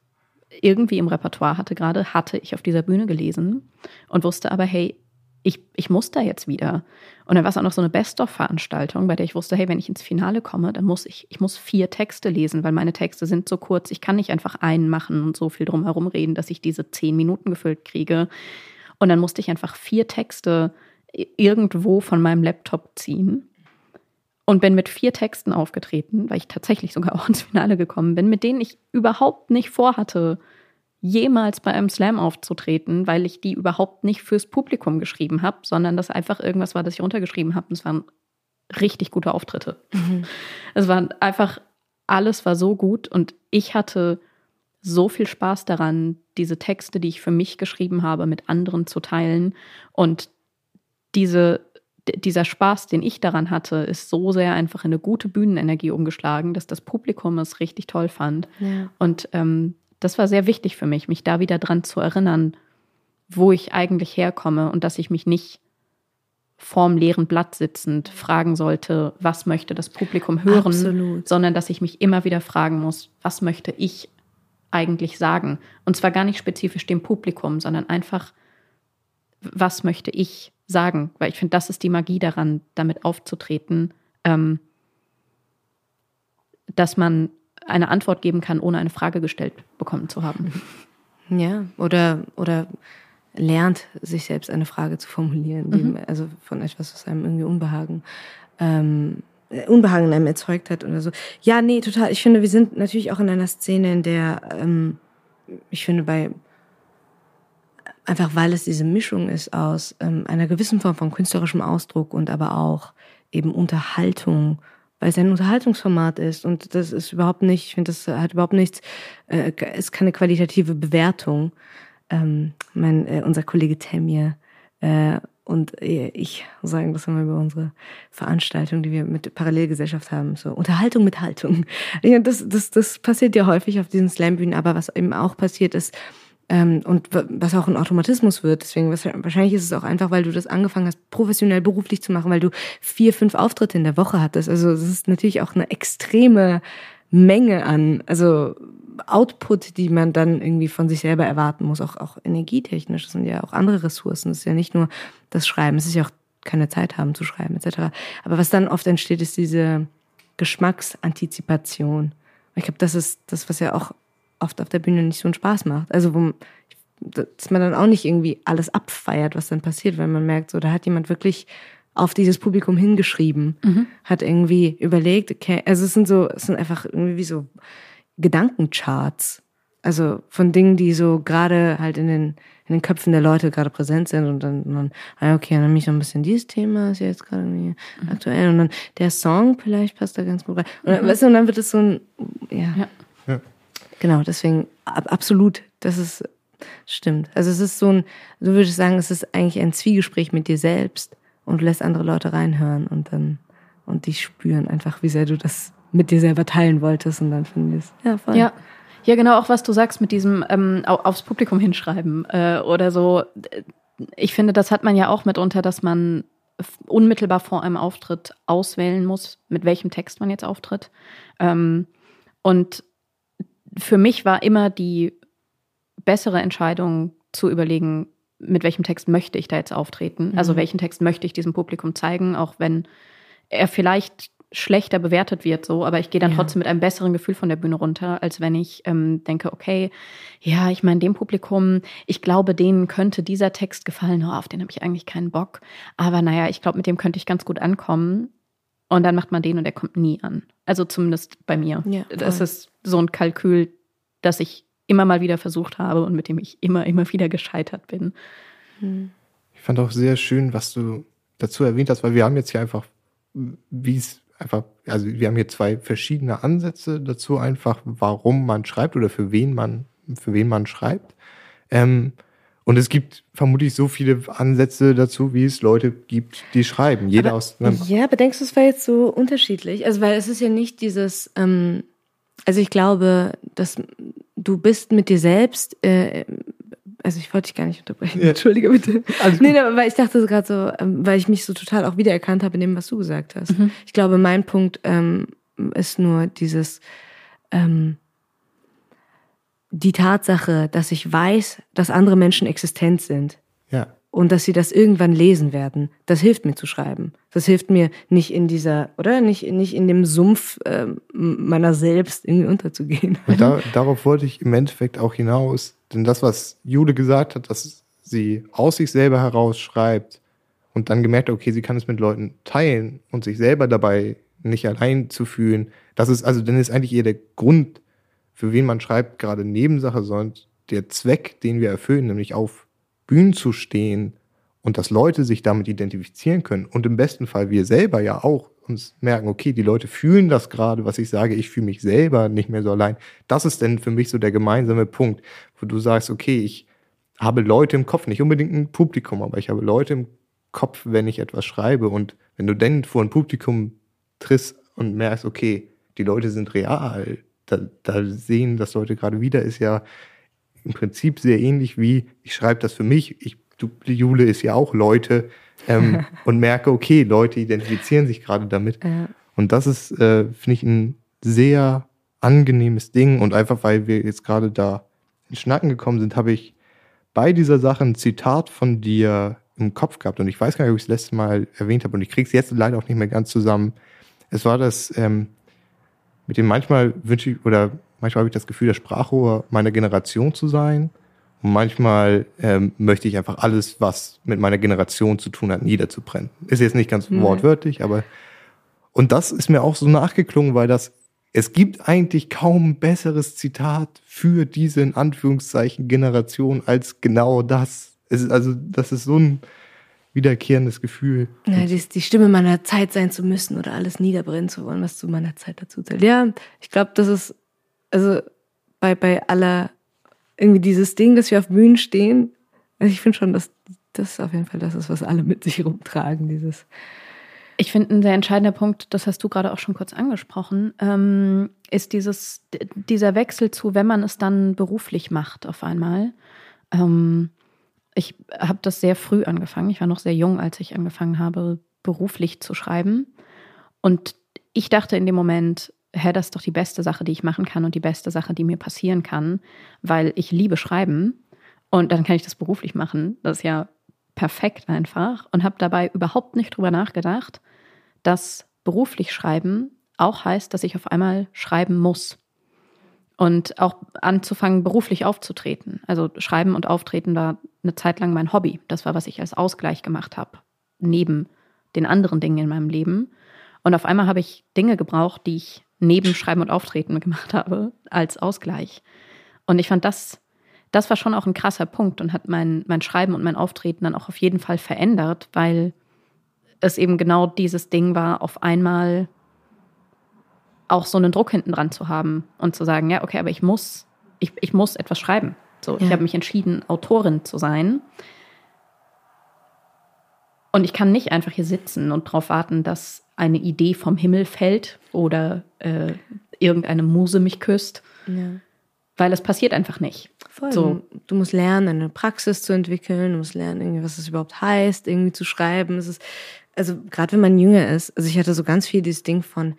irgendwie im Repertoire hatte gerade, hatte ich auf dieser Bühne gelesen und wusste aber, hey, ich, ich muss da jetzt wieder. Und dann war es auch noch so eine Best-of-Veranstaltung, bei der ich wusste, hey, wenn ich ins Finale komme, dann muss ich, ich muss vier Texte lesen, weil meine Texte sind so kurz. Ich kann nicht einfach einen machen und so viel drum herum reden, dass ich diese zehn Minuten gefüllt kriege. Und dann musste ich einfach vier Texte irgendwo von meinem Laptop ziehen und bin mit vier Texten aufgetreten, weil ich tatsächlich sogar auch ins Finale gekommen bin, mit denen ich überhaupt nicht vorhatte, jemals bei einem Slam aufzutreten, weil ich die überhaupt nicht fürs Publikum geschrieben habe, sondern das einfach irgendwas war, das ich runtergeschrieben habe. Und es waren richtig gute Auftritte. Mhm. Es war einfach, alles war so gut und ich hatte so viel Spaß daran, diese Texte, die ich für mich geschrieben habe, mit anderen zu teilen. Und diese, dieser Spaß, den ich daran hatte, ist so sehr einfach in eine gute Bühnenenergie umgeschlagen, dass das Publikum es richtig toll fand. Ja. Und ähm, das war sehr wichtig für mich, mich da wieder dran zu erinnern, wo ich eigentlich herkomme und dass ich mich nicht vorm leeren Blatt sitzend fragen sollte, was möchte das Publikum hören, Absolut. sondern dass ich mich immer wieder fragen muss, was möchte ich eigentlich sagen? Und zwar gar nicht spezifisch dem Publikum, sondern einfach, was möchte ich sagen? Weil ich finde, das ist die Magie daran, damit aufzutreten, ähm, dass man eine Antwort geben kann, ohne eine Frage gestellt bekommen zu haben. Ja, oder, oder lernt, sich selbst eine Frage zu formulieren, mhm. also von etwas, was einem irgendwie Unbehagen, ähm, Unbehagen in einem erzeugt hat oder so. Ja, nee, total. Ich finde, wir sind natürlich auch in einer Szene, in der, ähm, ich finde, bei einfach weil es diese Mischung ist aus ähm, einer gewissen Form von künstlerischem Ausdruck und aber auch eben Unterhaltung weil es ein Unterhaltungsformat ist und das ist überhaupt nicht, ich finde, das hat überhaupt nichts, äh, ist keine qualitative Bewertung. Ähm, mein, äh, unser Kollege Temir äh, und äh, ich sagen das immer über unsere Veranstaltung, die wir mit Parallelgesellschaft haben, so Unterhaltung mit Haltung. Ja, das, das, das passiert ja häufig auf diesen Slambühnen, aber was eben auch passiert ist, ähm, und was auch ein Automatismus wird. Deswegen wahrscheinlich ist es auch einfach, weil du das angefangen hast, professionell beruflich zu machen, weil du vier, fünf Auftritte in der Woche hattest. Also es ist natürlich auch eine extreme Menge an, also Output, die man dann irgendwie von sich selber erwarten muss, auch, auch energietechnisch. Das sind ja auch andere Ressourcen. Es ist ja nicht nur das Schreiben, es ist ja auch keine Zeit haben zu schreiben, etc. Aber was dann oft entsteht, ist diese Geschmacksantizipation. Ich glaube, das ist das, was ja auch oft auf der Bühne nicht so einen Spaß macht. Also wo dass man dann auch nicht irgendwie alles abfeiert, was dann passiert, weil man merkt, so da hat jemand wirklich auf dieses Publikum hingeschrieben, mhm. hat irgendwie überlegt, okay, also es sind so, es sind einfach irgendwie wie so Gedankencharts. Also von Dingen, die so gerade halt in den, in den Köpfen der Leute gerade präsent sind und dann, und dann ah, okay, dann mich so ein bisschen dieses Thema ist ja jetzt gerade irgendwie mhm. aktuell und dann der Song vielleicht passt da ganz gut rein. Und, dann, mhm. weißt du, und dann wird es so ein, ja. ja. Genau, deswegen ab, absolut, das ist stimmt. Also es ist so ein, so würde ich sagen, es ist eigentlich ein Zwiegespräch mit dir selbst und du lässt andere Leute reinhören und dann und die spüren einfach, wie sehr du das mit dir selber teilen wolltest und dann finden die es ja voll. Ja. Ja, genau, auch was du sagst mit diesem ähm, aufs Publikum hinschreiben äh, oder so ich finde, das hat man ja auch mitunter, dass man unmittelbar vor einem Auftritt auswählen muss, mit welchem Text man jetzt auftritt. Ähm, und für mich war immer die bessere Entscheidung zu überlegen, mit welchem Text möchte ich da jetzt auftreten? Also mhm. welchen Text möchte ich diesem Publikum zeigen, auch wenn er vielleicht schlechter bewertet wird, so, aber ich gehe dann ja. trotzdem mit einem besseren Gefühl von der Bühne runter, als wenn ich ähm, denke, okay, ja, ich meine, dem Publikum, ich glaube, denen könnte dieser Text gefallen, oh, auf den habe ich eigentlich keinen Bock. Aber naja, ich glaube, mit dem könnte ich ganz gut ankommen. Und dann macht man den und der kommt nie an. Also zumindest bei mir. Ja, das ist so ein Kalkül, das ich immer mal wieder versucht habe und mit dem ich immer, immer wieder gescheitert bin. Hm. Ich fand auch sehr schön, was du dazu erwähnt hast, weil wir haben jetzt hier einfach, wie es einfach, also wir haben hier zwei verschiedene Ansätze dazu einfach, warum man schreibt oder für wen man, für wen man schreibt. Ähm, und es gibt vermutlich so viele Ansätze dazu, wie es Leute gibt, die schreiben. Jeder aber, aus. Ja, aber denkst du, es wäre jetzt so unterschiedlich? Also, weil es ist ja nicht dieses, ähm, also ich glaube, dass du bist mit dir selbst äh, also ich wollte dich gar nicht unterbrechen, ja. entschuldige bitte. Alles nee, aber weil ich dachte gerade so, ähm, weil ich mich so total auch wiedererkannt habe in dem, was du gesagt hast. Mhm. Ich glaube, mein Punkt ähm, ist nur dieses, ähm, die Tatsache, dass ich weiß, dass andere Menschen existent sind. Ja. Und dass sie das irgendwann lesen werden, das hilft mir zu schreiben. Das hilft mir nicht in dieser, oder? Nicht, nicht in dem Sumpf äh, meiner selbst irgendwie unterzugehen. Und da, darauf wollte ich im Endeffekt auch hinaus, denn das, was Jule gesagt hat, dass sie aus sich selber heraus schreibt und dann gemerkt hat, okay, sie kann es mit Leuten teilen und sich selber dabei nicht allein zu fühlen, das ist, also dann ist eigentlich eher der Grund, für wen man schreibt, gerade Nebensache, sondern der Zweck, den wir erfüllen, nämlich auf Bühnen zu stehen und dass Leute sich damit identifizieren können und im besten Fall wir selber ja auch uns merken, okay, die Leute fühlen das gerade, was ich sage, ich fühle mich selber nicht mehr so allein. Das ist denn für mich so der gemeinsame Punkt, wo du sagst, okay, ich habe Leute im Kopf, nicht unbedingt ein Publikum, aber ich habe Leute im Kopf, wenn ich etwas schreibe. Und wenn du denn vor ein Publikum triffst und merkst, okay, die Leute sind real, da, da sehen das Leute gerade wieder, ist ja im Prinzip sehr ähnlich wie, ich schreibe das für mich, ich, du, Jule ist ja auch Leute, ähm, und merke, okay, Leute identifizieren sich gerade damit. Ja. Und das ist, äh, finde ich, ein sehr angenehmes Ding. Und einfach, weil wir jetzt gerade da in Schnacken gekommen sind, habe ich bei dieser Sache ein Zitat von dir im Kopf gehabt. Und ich weiß gar nicht, ob ich es letzte Mal erwähnt habe. Und ich kriege es jetzt leider auch nicht mehr ganz zusammen. Es war das, ähm, mit dem manchmal wünsche ich, oder manchmal habe ich das Gefühl, der Sprachrohr meiner Generation zu sein. Und manchmal ähm, möchte ich einfach alles, was mit meiner Generation zu tun hat, niederzubrennen. Ist jetzt nicht ganz mhm. wortwörtlich, aber und das ist mir auch so nachgeklungen, weil das es gibt eigentlich kaum ein besseres Zitat für diese in Anführungszeichen Generation als genau das. Es ist also das ist so ein wiederkehrendes Gefühl. Ja, die, die Stimme meiner Zeit sein zu müssen oder alles niederbrennen zu wollen, was zu meiner Zeit dazu zählt. Ja, ich glaube, das ist also bei bei aller irgendwie dieses Ding, dass wir auf Bühnen stehen. Also ich finde schon, dass das auf jeden Fall das ist, was alle mit sich rumtragen, dieses. Ich finde, ein sehr entscheidender Punkt, das hast du gerade auch schon kurz angesprochen, ähm, ist dieses, dieser Wechsel zu, wenn man es dann beruflich macht auf einmal. Ähm, ich habe das sehr früh angefangen. Ich war noch sehr jung, als ich angefangen habe, beruflich zu schreiben. Und ich dachte in dem Moment, hä, das ist doch die beste Sache, die ich machen kann und die beste Sache, die mir passieren kann, weil ich liebe Schreiben und dann kann ich das beruflich machen. Das ist ja perfekt einfach und habe dabei überhaupt nicht drüber nachgedacht, dass beruflich Schreiben auch heißt, dass ich auf einmal schreiben muss und auch anzufangen, beruflich aufzutreten. Also Schreiben und Auftreten war eine Zeit lang mein Hobby. Das war, was ich als Ausgleich gemacht habe, neben den anderen Dingen in meinem Leben. Und auf einmal habe ich Dinge gebraucht, die ich neben Schreiben und Auftreten gemacht habe, als Ausgleich. Und ich fand das, das war schon auch ein krasser Punkt und hat mein, mein Schreiben und mein Auftreten dann auch auf jeden Fall verändert, weil es eben genau dieses Ding war, auf einmal auch so einen Druck hinten dran zu haben und zu sagen, ja, okay, aber ich muss, ich, ich muss etwas schreiben. So, ja. ich habe mich entschieden, Autorin zu sein. Und ich kann nicht einfach hier sitzen und darauf warten, dass eine Idee vom Himmel fällt oder äh, irgendeine Muse mich küsst. Ja. Weil es passiert einfach nicht. Voll. So. Du musst lernen, eine Praxis zu entwickeln, du musst lernen, irgendwie, was es überhaupt heißt, irgendwie zu schreiben. Es ist, also gerade wenn man jünger ist, also ich hatte so ganz viel dieses Ding von,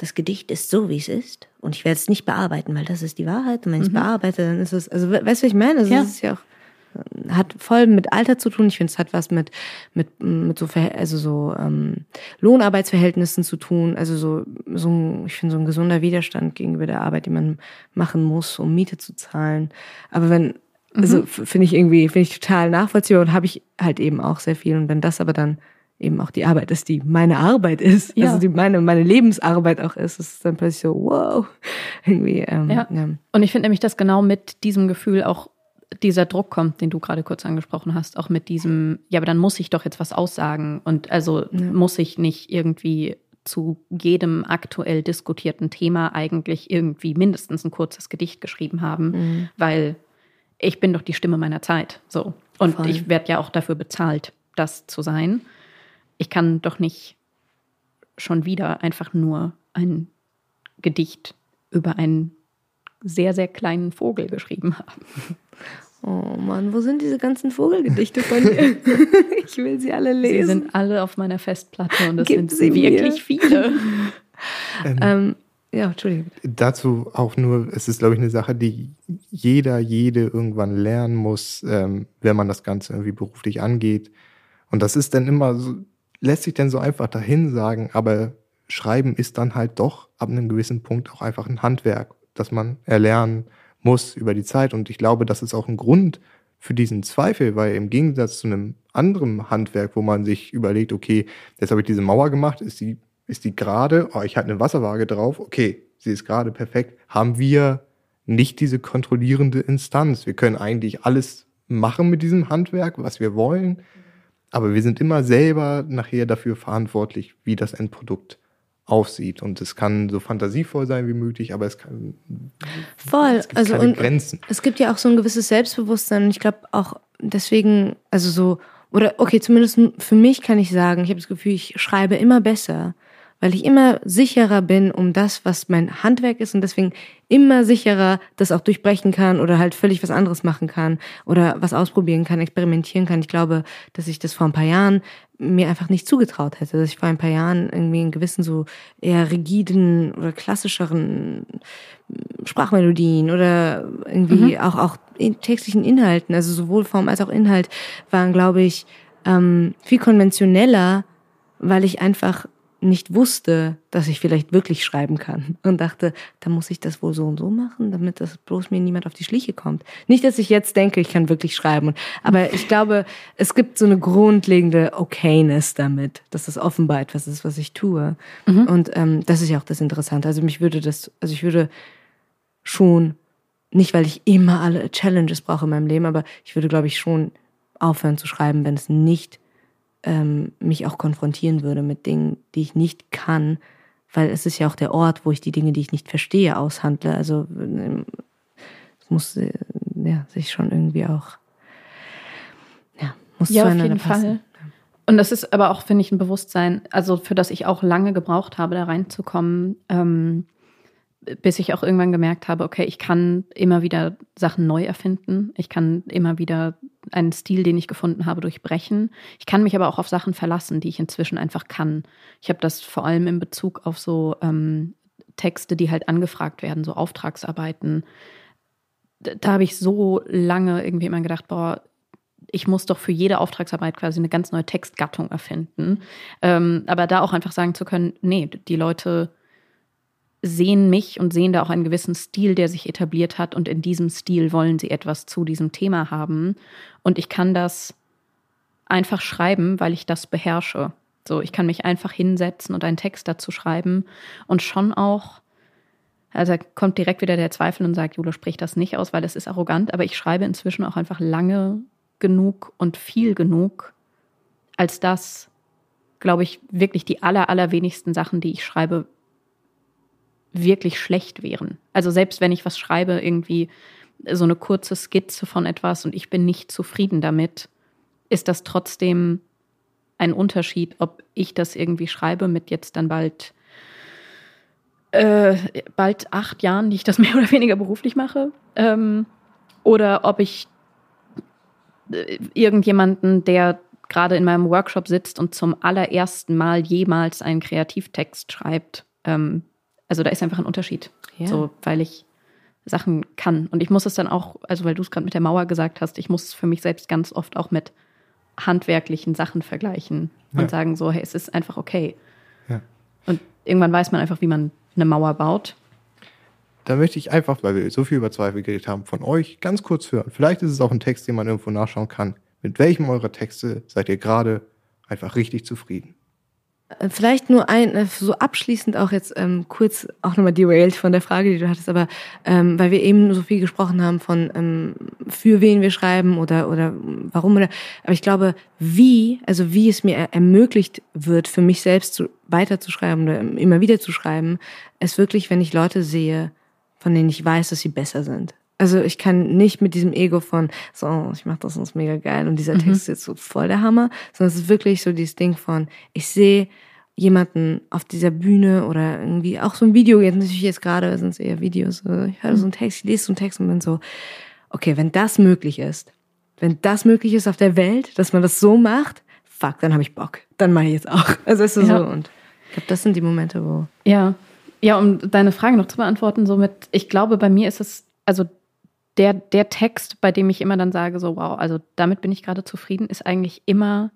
das Gedicht ist so, wie es ist und ich werde es nicht bearbeiten, weil das ist die Wahrheit und wenn ich es bearbeite, dann ist es, also we- weißt du, was ich meine? Also Ja. es ist ja auch hat voll mit Alter zu tun. Ich finde, es hat was mit mit mit so Verhält- also so ähm, Lohnarbeitsverhältnissen zu tun. Also so so ein, ich finde so ein gesunder Widerstand gegenüber der Arbeit, die man machen muss, um Miete zu zahlen. Aber wenn also f- finde ich irgendwie finde ich total nachvollziehbar und habe ich halt eben auch sehr viel. Und wenn das aber dann eben auch die Arbeit ist, die meine Arbeit ist, Ja. also die meine meine Lebensarbeit auch ist, ist es dann plötzlich so wow irgendwie ähm, Ja. ja. Und ich finde nämlich, dass genau mit diesem Gefühl auch dieser Druck kommt, den du gerade kurz angesprochen hast, auch mit diesem, ja, aber dann muss ich doch jetzt was aussagen und also muss ich nicht irgendwie zu jedem aktuell diskutierten Thema eigentlich irgendwie mindestens ein kurzes Gedicht geschrieben haben, weil ich bin doch die Stimme meiner Zeit, so. Und Voll. ich werde ja auch dafür bezahlt, das zu sein. Ich kann doch nicht schon wieder einfach nur ein Gedicht über einen sehr, sehr kleinen Vogel geschrieben haben. Oh Mann, wo sind diese ganzen Vogelgedichte von dir? ich will sie alle Sie lesen. sind alle auf meiner Festplatte und es Gib sind sie wirklich mir. viele. ähm, ja, Entschuldigung. Dazu auch nur, es ist, glaube ich, eine Sache, die jeder, jede irgendwann lernen muss, ähm, wenn man das Ganze irgendwie beruflich angeht. Und das ist dann immer so, lässt sich dann so einfach dahin sagen, aber Schreiben ist dann halt doch ab einem gewissen Punkt auch einfach ein Handwerk, das man erlernen muss über die Zeit. Und ich glaube, das ist auch ein Grund für diesen Zweifel, weil im Gegensatz zu einem anderen Handwerk, wo man sich überlegt, okay, jetzt habe ich diese Mauer gemacht, ist die, ist die gerade, oh, ich hatte eine Wasserwaage drauf, okay, sie ist gerade perfekt, haben wir nicht diese kontrollierende Instanz. Wir können eigentlich alles machen mit diesem Handwerk, was wir wollen, aber wir sind immer selber nachher dafür verantwortlich, wie das Endprodukt aussieht. Und es kann so fantasievoll sein wie möglich, aber es kann Voll. es gibt also keine Grenzen. es gibt ja auch so ein gewisses Selbstbewusstsein und ich glaube auch deswegen, also so, oder okay, zumindest für mich kann ich sagen, ich habe das Gefühl, ich schreibe immer besser, weil ich immer sicherer bin um das, was mein Handwerk ist und deswegen immer sicherer das auch durchbrechen kann oder halt völlig was anderes machen kann oder was ausprobieren kann, experimentieren kann. Ich glaube, dass ich das vor ein paar Jahren mir einfach nicht zugetraut hätte, dass ich vor ein paar Jahren irgendwie einen gewissen so eher rigiden oder klassischeren Sprachmelodien oder irgendwie auch auch in textlichen Inhalten, also sowohl Form als auch Inhalt waren, glaube ich, ähm, viel konventioneller, weil ich einfach nicht wusste, dass ich vielleicht wirklich schreiben kann und dachte, da muss ich das wohl so und so machen, damit das bloß mir niemand auf die Schliche kommt. Nicht, dass ich jetzt denke, ich kann wirklich schreiben, aber ich glaube, es gibt so eine grundlegende Okayness damit, dass das offenbar etwas ist, was ich tue. Und ähm, das ist ja auch das Interessante. Also mich würde das, also ich würde schon, nicht weil ich immer alle Challenges brauche in meinem Leben, aber ich würde, glaube ich, schon aufhören zu schreiben, wenn es nicht ähm, mich auch konfrontieren würde mit Dingen, die ich nicht kann, weil es ist ja auch der Ort, wo ich die Dinge, die ich nicht verstehe, aushandle. Also ähm, es muss äh, ja, sich schon irgendwie auch ja, muss Ja, auf zueinander jeden passen. Fall. Und das ist aber auch, finde ich, ein Bewusstsein, also für das ich auch lange gebraucht habe, da reinzukommen, ähm, bis ich auch irgendwann gemerkt habe, okay, ich kann immer wieder Sachen neu erfinden. Ich kann immer wieder einen Stil, den ich gefunden habe, durchbrechen. Ich kann mich aber auch auf Sachen verlassen, die ich inzwischen einfach kann. Ich habe das vor allem in Bezug auf so ähm, Texte, die halt angefragt werden, so Auftragsarbeiten. Da, da habe ich so lange irgendwie immer gedacht, boah, ich muss doch für jede Auftragsarbeit quasi eine ganz neue Textgattung erfinden. Ähm, aber da auch einfach sagen zu können, nee, die Leute sehen mich und sehen da auch einen gewissen Stil, der sich etabliert hat und in diesem Stil wollen sie etwas zu diesem Thema haben. Und ich kann das einfach schreiben, weil ich das beherrsche. So, ich kann mich einfach hinsetzen und einen Text dazu schreiben und schon auch, also kommt direkt wieder der Zweifel und sagt, Jule, sprich das nicht aus, weil es ist arrogant, aber ich schreibe inzwischen auch einfach lange genug und viel genug, als dass, glaube ich, wirklich die aller, allerwenigsten Sachen, die ich schreibe, wirklich schlecht wären. Also selbst wenn ich was schreibe, irgendwie so eine kurze Skizze von etwas und ich bin nicht zufrieden damit, ist das trotzdem ein Unterschied, ob ich das irgendwie schreibe mit jetzt dann bald äh, bald acht Jahren, die ich das mehr oder weniger beruflich mache, ähm, oder ob ich äh, irgendjemanden, der gerade in meinem Workshop sitzt und zum allerersten Mal jemals einen Kreativtext schreibt. Ähm, also da ist einfach ein Unterschied. Ja. So, weil ich Sachen kann. Und ich muss es dann auch, also weil du es gerade mit der Mauer gesagt hast, ich muss es für mich selbst ganz oft auch mit handwerklichen Sachen vergleichen und Ja. sagen so, hey, es ist einfach okay. Ja. Und irgendwann weiß man einfach, wie man eine Mauer baut. Da möchte ich einfach, weil wir so viel über Zweifel geredet haben, von euch ganz kurz hören. Vielleicht ist es auch ein Text, den man irgendwo nachschauen kann. Mit welchem eurer Texte seid ihr gerade einfach richtig zufrieden? Äh, Vielleicht nur ein, äh, so abschließend auch jetzt ähm, kurz auch nochmal derailed von der Frage, die du hattest, aber ähm, weil wir eben so viel gesprochen haben von ähm, für wen wir schreiben oder oder warum oder aber ich glaube, wie, also wie es mir er ermöglicht wird, für mich selbst zu, weiterzuschreiben oder immer wieder zu schreiben, ist wirklich, wenn ich Leute sehe, von denen ich weiß, dass sie besser sind. Also ich kann nicht mit diesem Ego von, so, ich mache das ist mega geil und dieser Text ist jetzt so voll der Hammer, sondern es ist wirklich so dieses Ding von, ich sehe jemanden auf dieser Bühne oder irgendwie auch so ein Video, jetzt natürlich jetzt gerade sind es eher Videos, so, ich höre so einen Text, ich lese so einen Text und bin so, okay, wenn das möglich ist, wenn das möglich ist auf der Welt, dass man das so macht, fuck, dann habe ich Bock, dann mache ich jetzt auch. Also ist so Ja. so und ich glaube, das sind die Momente, wo Ja. Ja, um deine Frage noch zu beantworten, somit, ich glaube, bei mir ist es, also der, der Text, bei dem ich immer dann sage, so, wow, also damit bin ich gerade zufrieden, ist eigentlich immer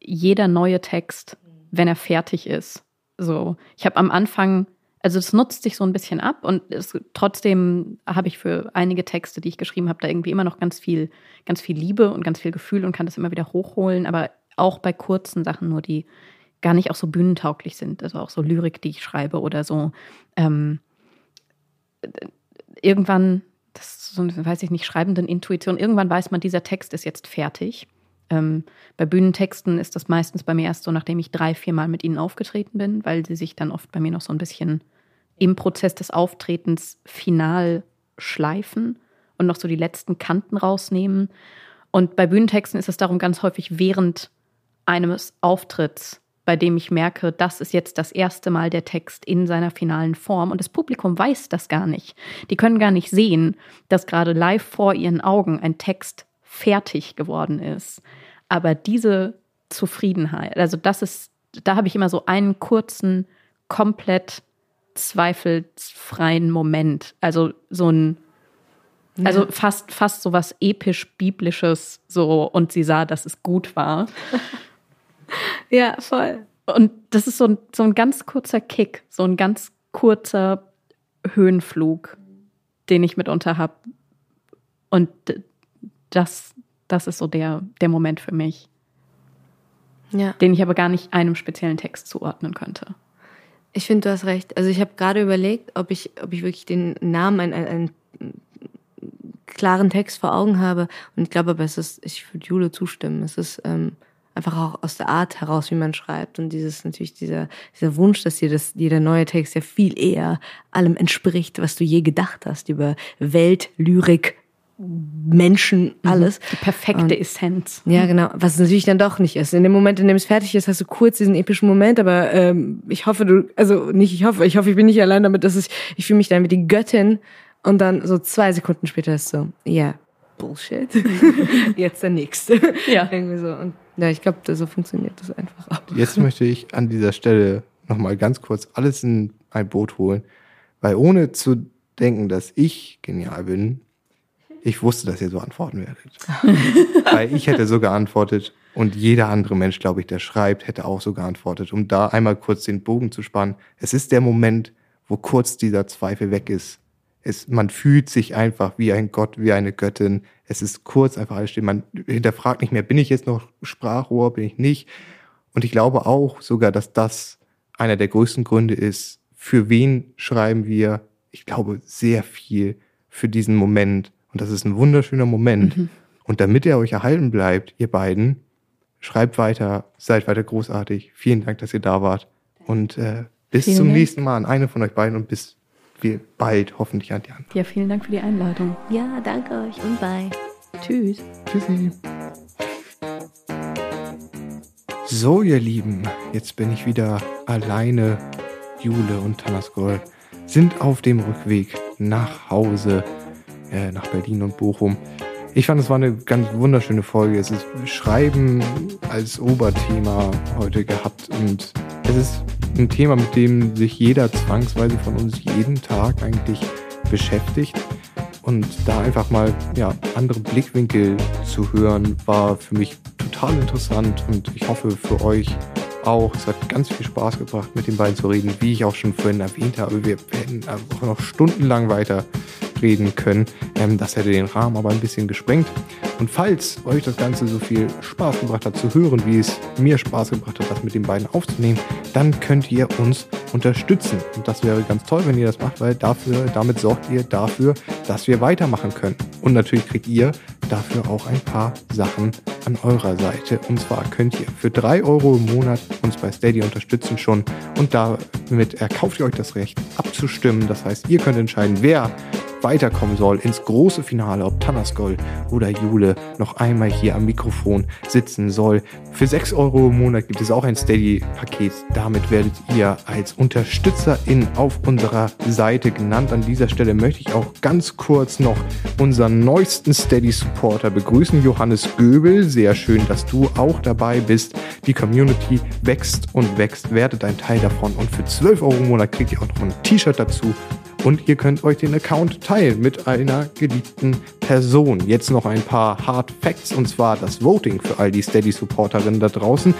jeder neue Text, wenn er fertig ist. So, ich habe am Anfang, also es nutzt sich so ein bisschen ab und es, trotzdem habe ich für einige Texte, die ich geschrieben habe, da irgendwie immer noch ganz viel, ganz viel Liebe und ganz viel Gefühl und kann das immer wieder hochholen, aber auch bei kurzen Sachen nur, die gar nicht auch so bühnentauglich sind, also auch so Lyrik, die ich schreibe oder so. Ähm, irgendwann, das so, eine, weiß ich nicht, schreibenden Intuition, irgendwann weiß man, dieser Text ist jetzt fertig. Ähm, bei Bühnentexten ist das meistens bei mir erst so, nachdem ich drei, vier Mal mit ihnen aufgetreten bin, weil sie sich dann oft bei mir noch so ein bisschen im Prozess des Auftretens final schleifen und noch so die letzten Kanten rausnehmen. Und bei Bühnentexten ist es darum ganz häufig während eines Auftritts, bei dem ich merke, das ist jetzt das erste Mal der Text in seiner finalen Form und das Publikum weiß das gar nicht. Die können gar nicht sehen, dass gerade live vor ihren Augen ein Text fertig geworden ist. Aber diese Zufriedenheit, also das ist, da habe ich immer so einen kurzen, komplett zweifelsfreien Moment. Also so ein, also fast, fast so was episch-biblisches, so, und sie sah, dass es gut war. Ja, voll. Und das ist so ein, so ein ganz kurzer Kick, so ein ganz kurzer Höhenflug, den ich mitunter habe. Und das, das ist so der, der Moment für mich, Ja. den ich aber gar nicht einem speziellen Text zuordnen könnte. Ich finde, du hast recht. Also ich habe gerade überlegt, ob ich, ob ich wirklich den Namen, einen, einen, einen klaren Text vor Augen habe. Und ich glaube aber, es ist, ich würde Jule zustimmen. Es ist ähm, einfach auch aus der Art heraus, wie man schreibt. Und dieses natürlich dieser, dieser Wunsch, dass dir das, dir der neue Text ja viel eher allem entspricht, was du je gedacht hast über Welt, Lyrik, Menschen, alles. Die perfekte Und- Essenz. Ja, genau. Was es natürlich dann doch nicht ist. In dem Moment, in dem es fertig ist, hast du kurz diesen epischen Moment, aber ähm, ich hoffe, du, also nicht ich hoffe, ich hoffe, ich bin nicht allein damit, dass ich, ich fühle mich dann wie die Göttin und dann so zwei Sekunden später ist so, ja, Bullshit. Jetzt der nächste. Ja. Irgendwie so. Und ja, ich glaube, so funktioniert das einfach auch. Jetzt möchte ich an dieser Stelle nochmal ganz kurz alles in ein Boot holen, weil ohne zu denken, dass ich genial bin, ich wusste, dass ihr so antworten werdet. weil ich hätte so geantwortet und jeder andere Mensch, glaube ich, der schreibt, hätte auch so geantwortet, um da einmal kurz den Bogen zu spannen. Es ist der Moment, wo kurz dieser Zweifel weg ist. Es, man fühlt sich einfach wie ein Gott, wie eine Göttin. Es ist kurz einfach alles still. Man hinterfragt nicht mehr, bin ich jetzt noch Sprachrohr, bin ich nicht? Und ich glaube auch sogar, dass das einer der größten Gründe ist, für wen schreiben wir, ich glaube, sehr viel für diesen Moment. Und das ist ein wunderschöner Moment. Und damit er euch erhalten bleibt, ihr beiden, schreibt weiter, seid weiter großartig. Vielen Dank, dass ihr da wart. Und äh, bis Vielen zum Dank. nächsten Mal an eine von euch beiden und bis wir bald hoffentlich an die andere. Ja, vielen Dank für die Einladung. Ja, danke euch und bye. Tschüss. Tschüssi. So, ihr Lieben, jetzt bin ich wieder alleine. Jule und Tanaskol sind auf dem Rückweg nach Hause. äh, nach Berlin und Bochum. Ich fand, es war eine ganz wunderschöne Folge. Es ist Schreiben als Oberthema heute gehabt und es ist ein Thema, mit dem sich jeder zwangsweise von uns jeden Tag eigentlich beschäftigt. Und da einfach mal ja, andere Blickwinkel zu hören, war für mich total interessant und ich hoffe für euch auch. Es hat ganz viel Spaß gebracht, mit den beiden zu reden. Wie ich auch schon vorhin erwähnt habe, wir werden auch noch stundenlang weiter reden können. Ähm, das hätte den Rahmen aber ein bisschen gesprengt. Und falls euch das Ganze so viel Spaß gebracht hat zu hören, wie es mir Spaß gebracht hat, das mit den beiden aufzunehmen, dann könnt ihr uns unterstützen. Und das wäre ganz toll, wenn ihr das macht, weil dafür, damit sorgt ihr dafür, dass wir weitermachen können. Und natürlich kriegt ihr dafür auch ein paar Sachen an eurer Seite. Und zwar könnt ihr für drei Euro im Monat uns bei Steady unterstützen schon. Und damit erkauft ihr euch das Recht abzustimmen. Das heißt, ihr könnt entscheiden, wer weiterkommen soll ins große Finale, ob Tanaskol oder Jule noch einmal hier am Mikrofon sitzen soll. Für 6 Euro im Monat gibt es auch ein Steady-Paket. Damit werdet ihr als Unterstützerin auf unserer Seite genannt. An dieser Stelle möchte ich auch ganz kurz noch unseren neuesten Steady-Supporter begrüßen, Johannes Göbel. Sehr schön, dass du auch dabei bist. Die Community wächst und wächst. Werdet ein Teil davon. Und für 12 Euro im Monat kriegt ihr auch noch ein T-Shirt dazu und ihr könnt euch den Account teilen mit einer geliebten Person. Jetzt noch ein paar Hard Facts und zwar das Voting für all die Steady-Supporterinnen da draußen.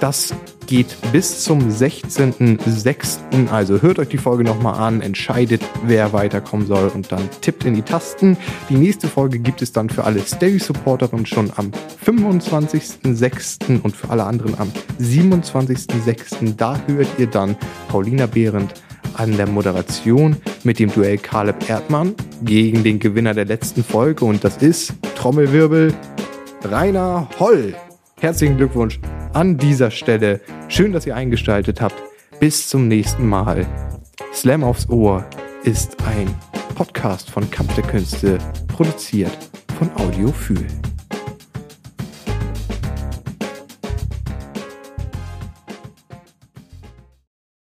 Das geht bis zum 16.06. Also hört euch die Folge nochmal an, entscheidet, wer weiterkommen soll und dann tippt in die Tasten. Die nächste Folge gibt es dann für alle Steady-Supporterinnen schon am 25.06. und für alle anderen am 27.06. Da hört ihr dann Paulina Behrendt an der Moderation mit dem Duell Caleb Erdmann gegen den Gewinner der letzten Folge und das ist Trommelwirbel Rainer Holl. Herzlichen Glückwunsch an dieser Stelle. Schön, dass ihr eingestaltet habt. Bis zum nächsten Mal. Slam aufs Ohr ist ein Podcast von Kampf der Künste, produziert von Audiophil.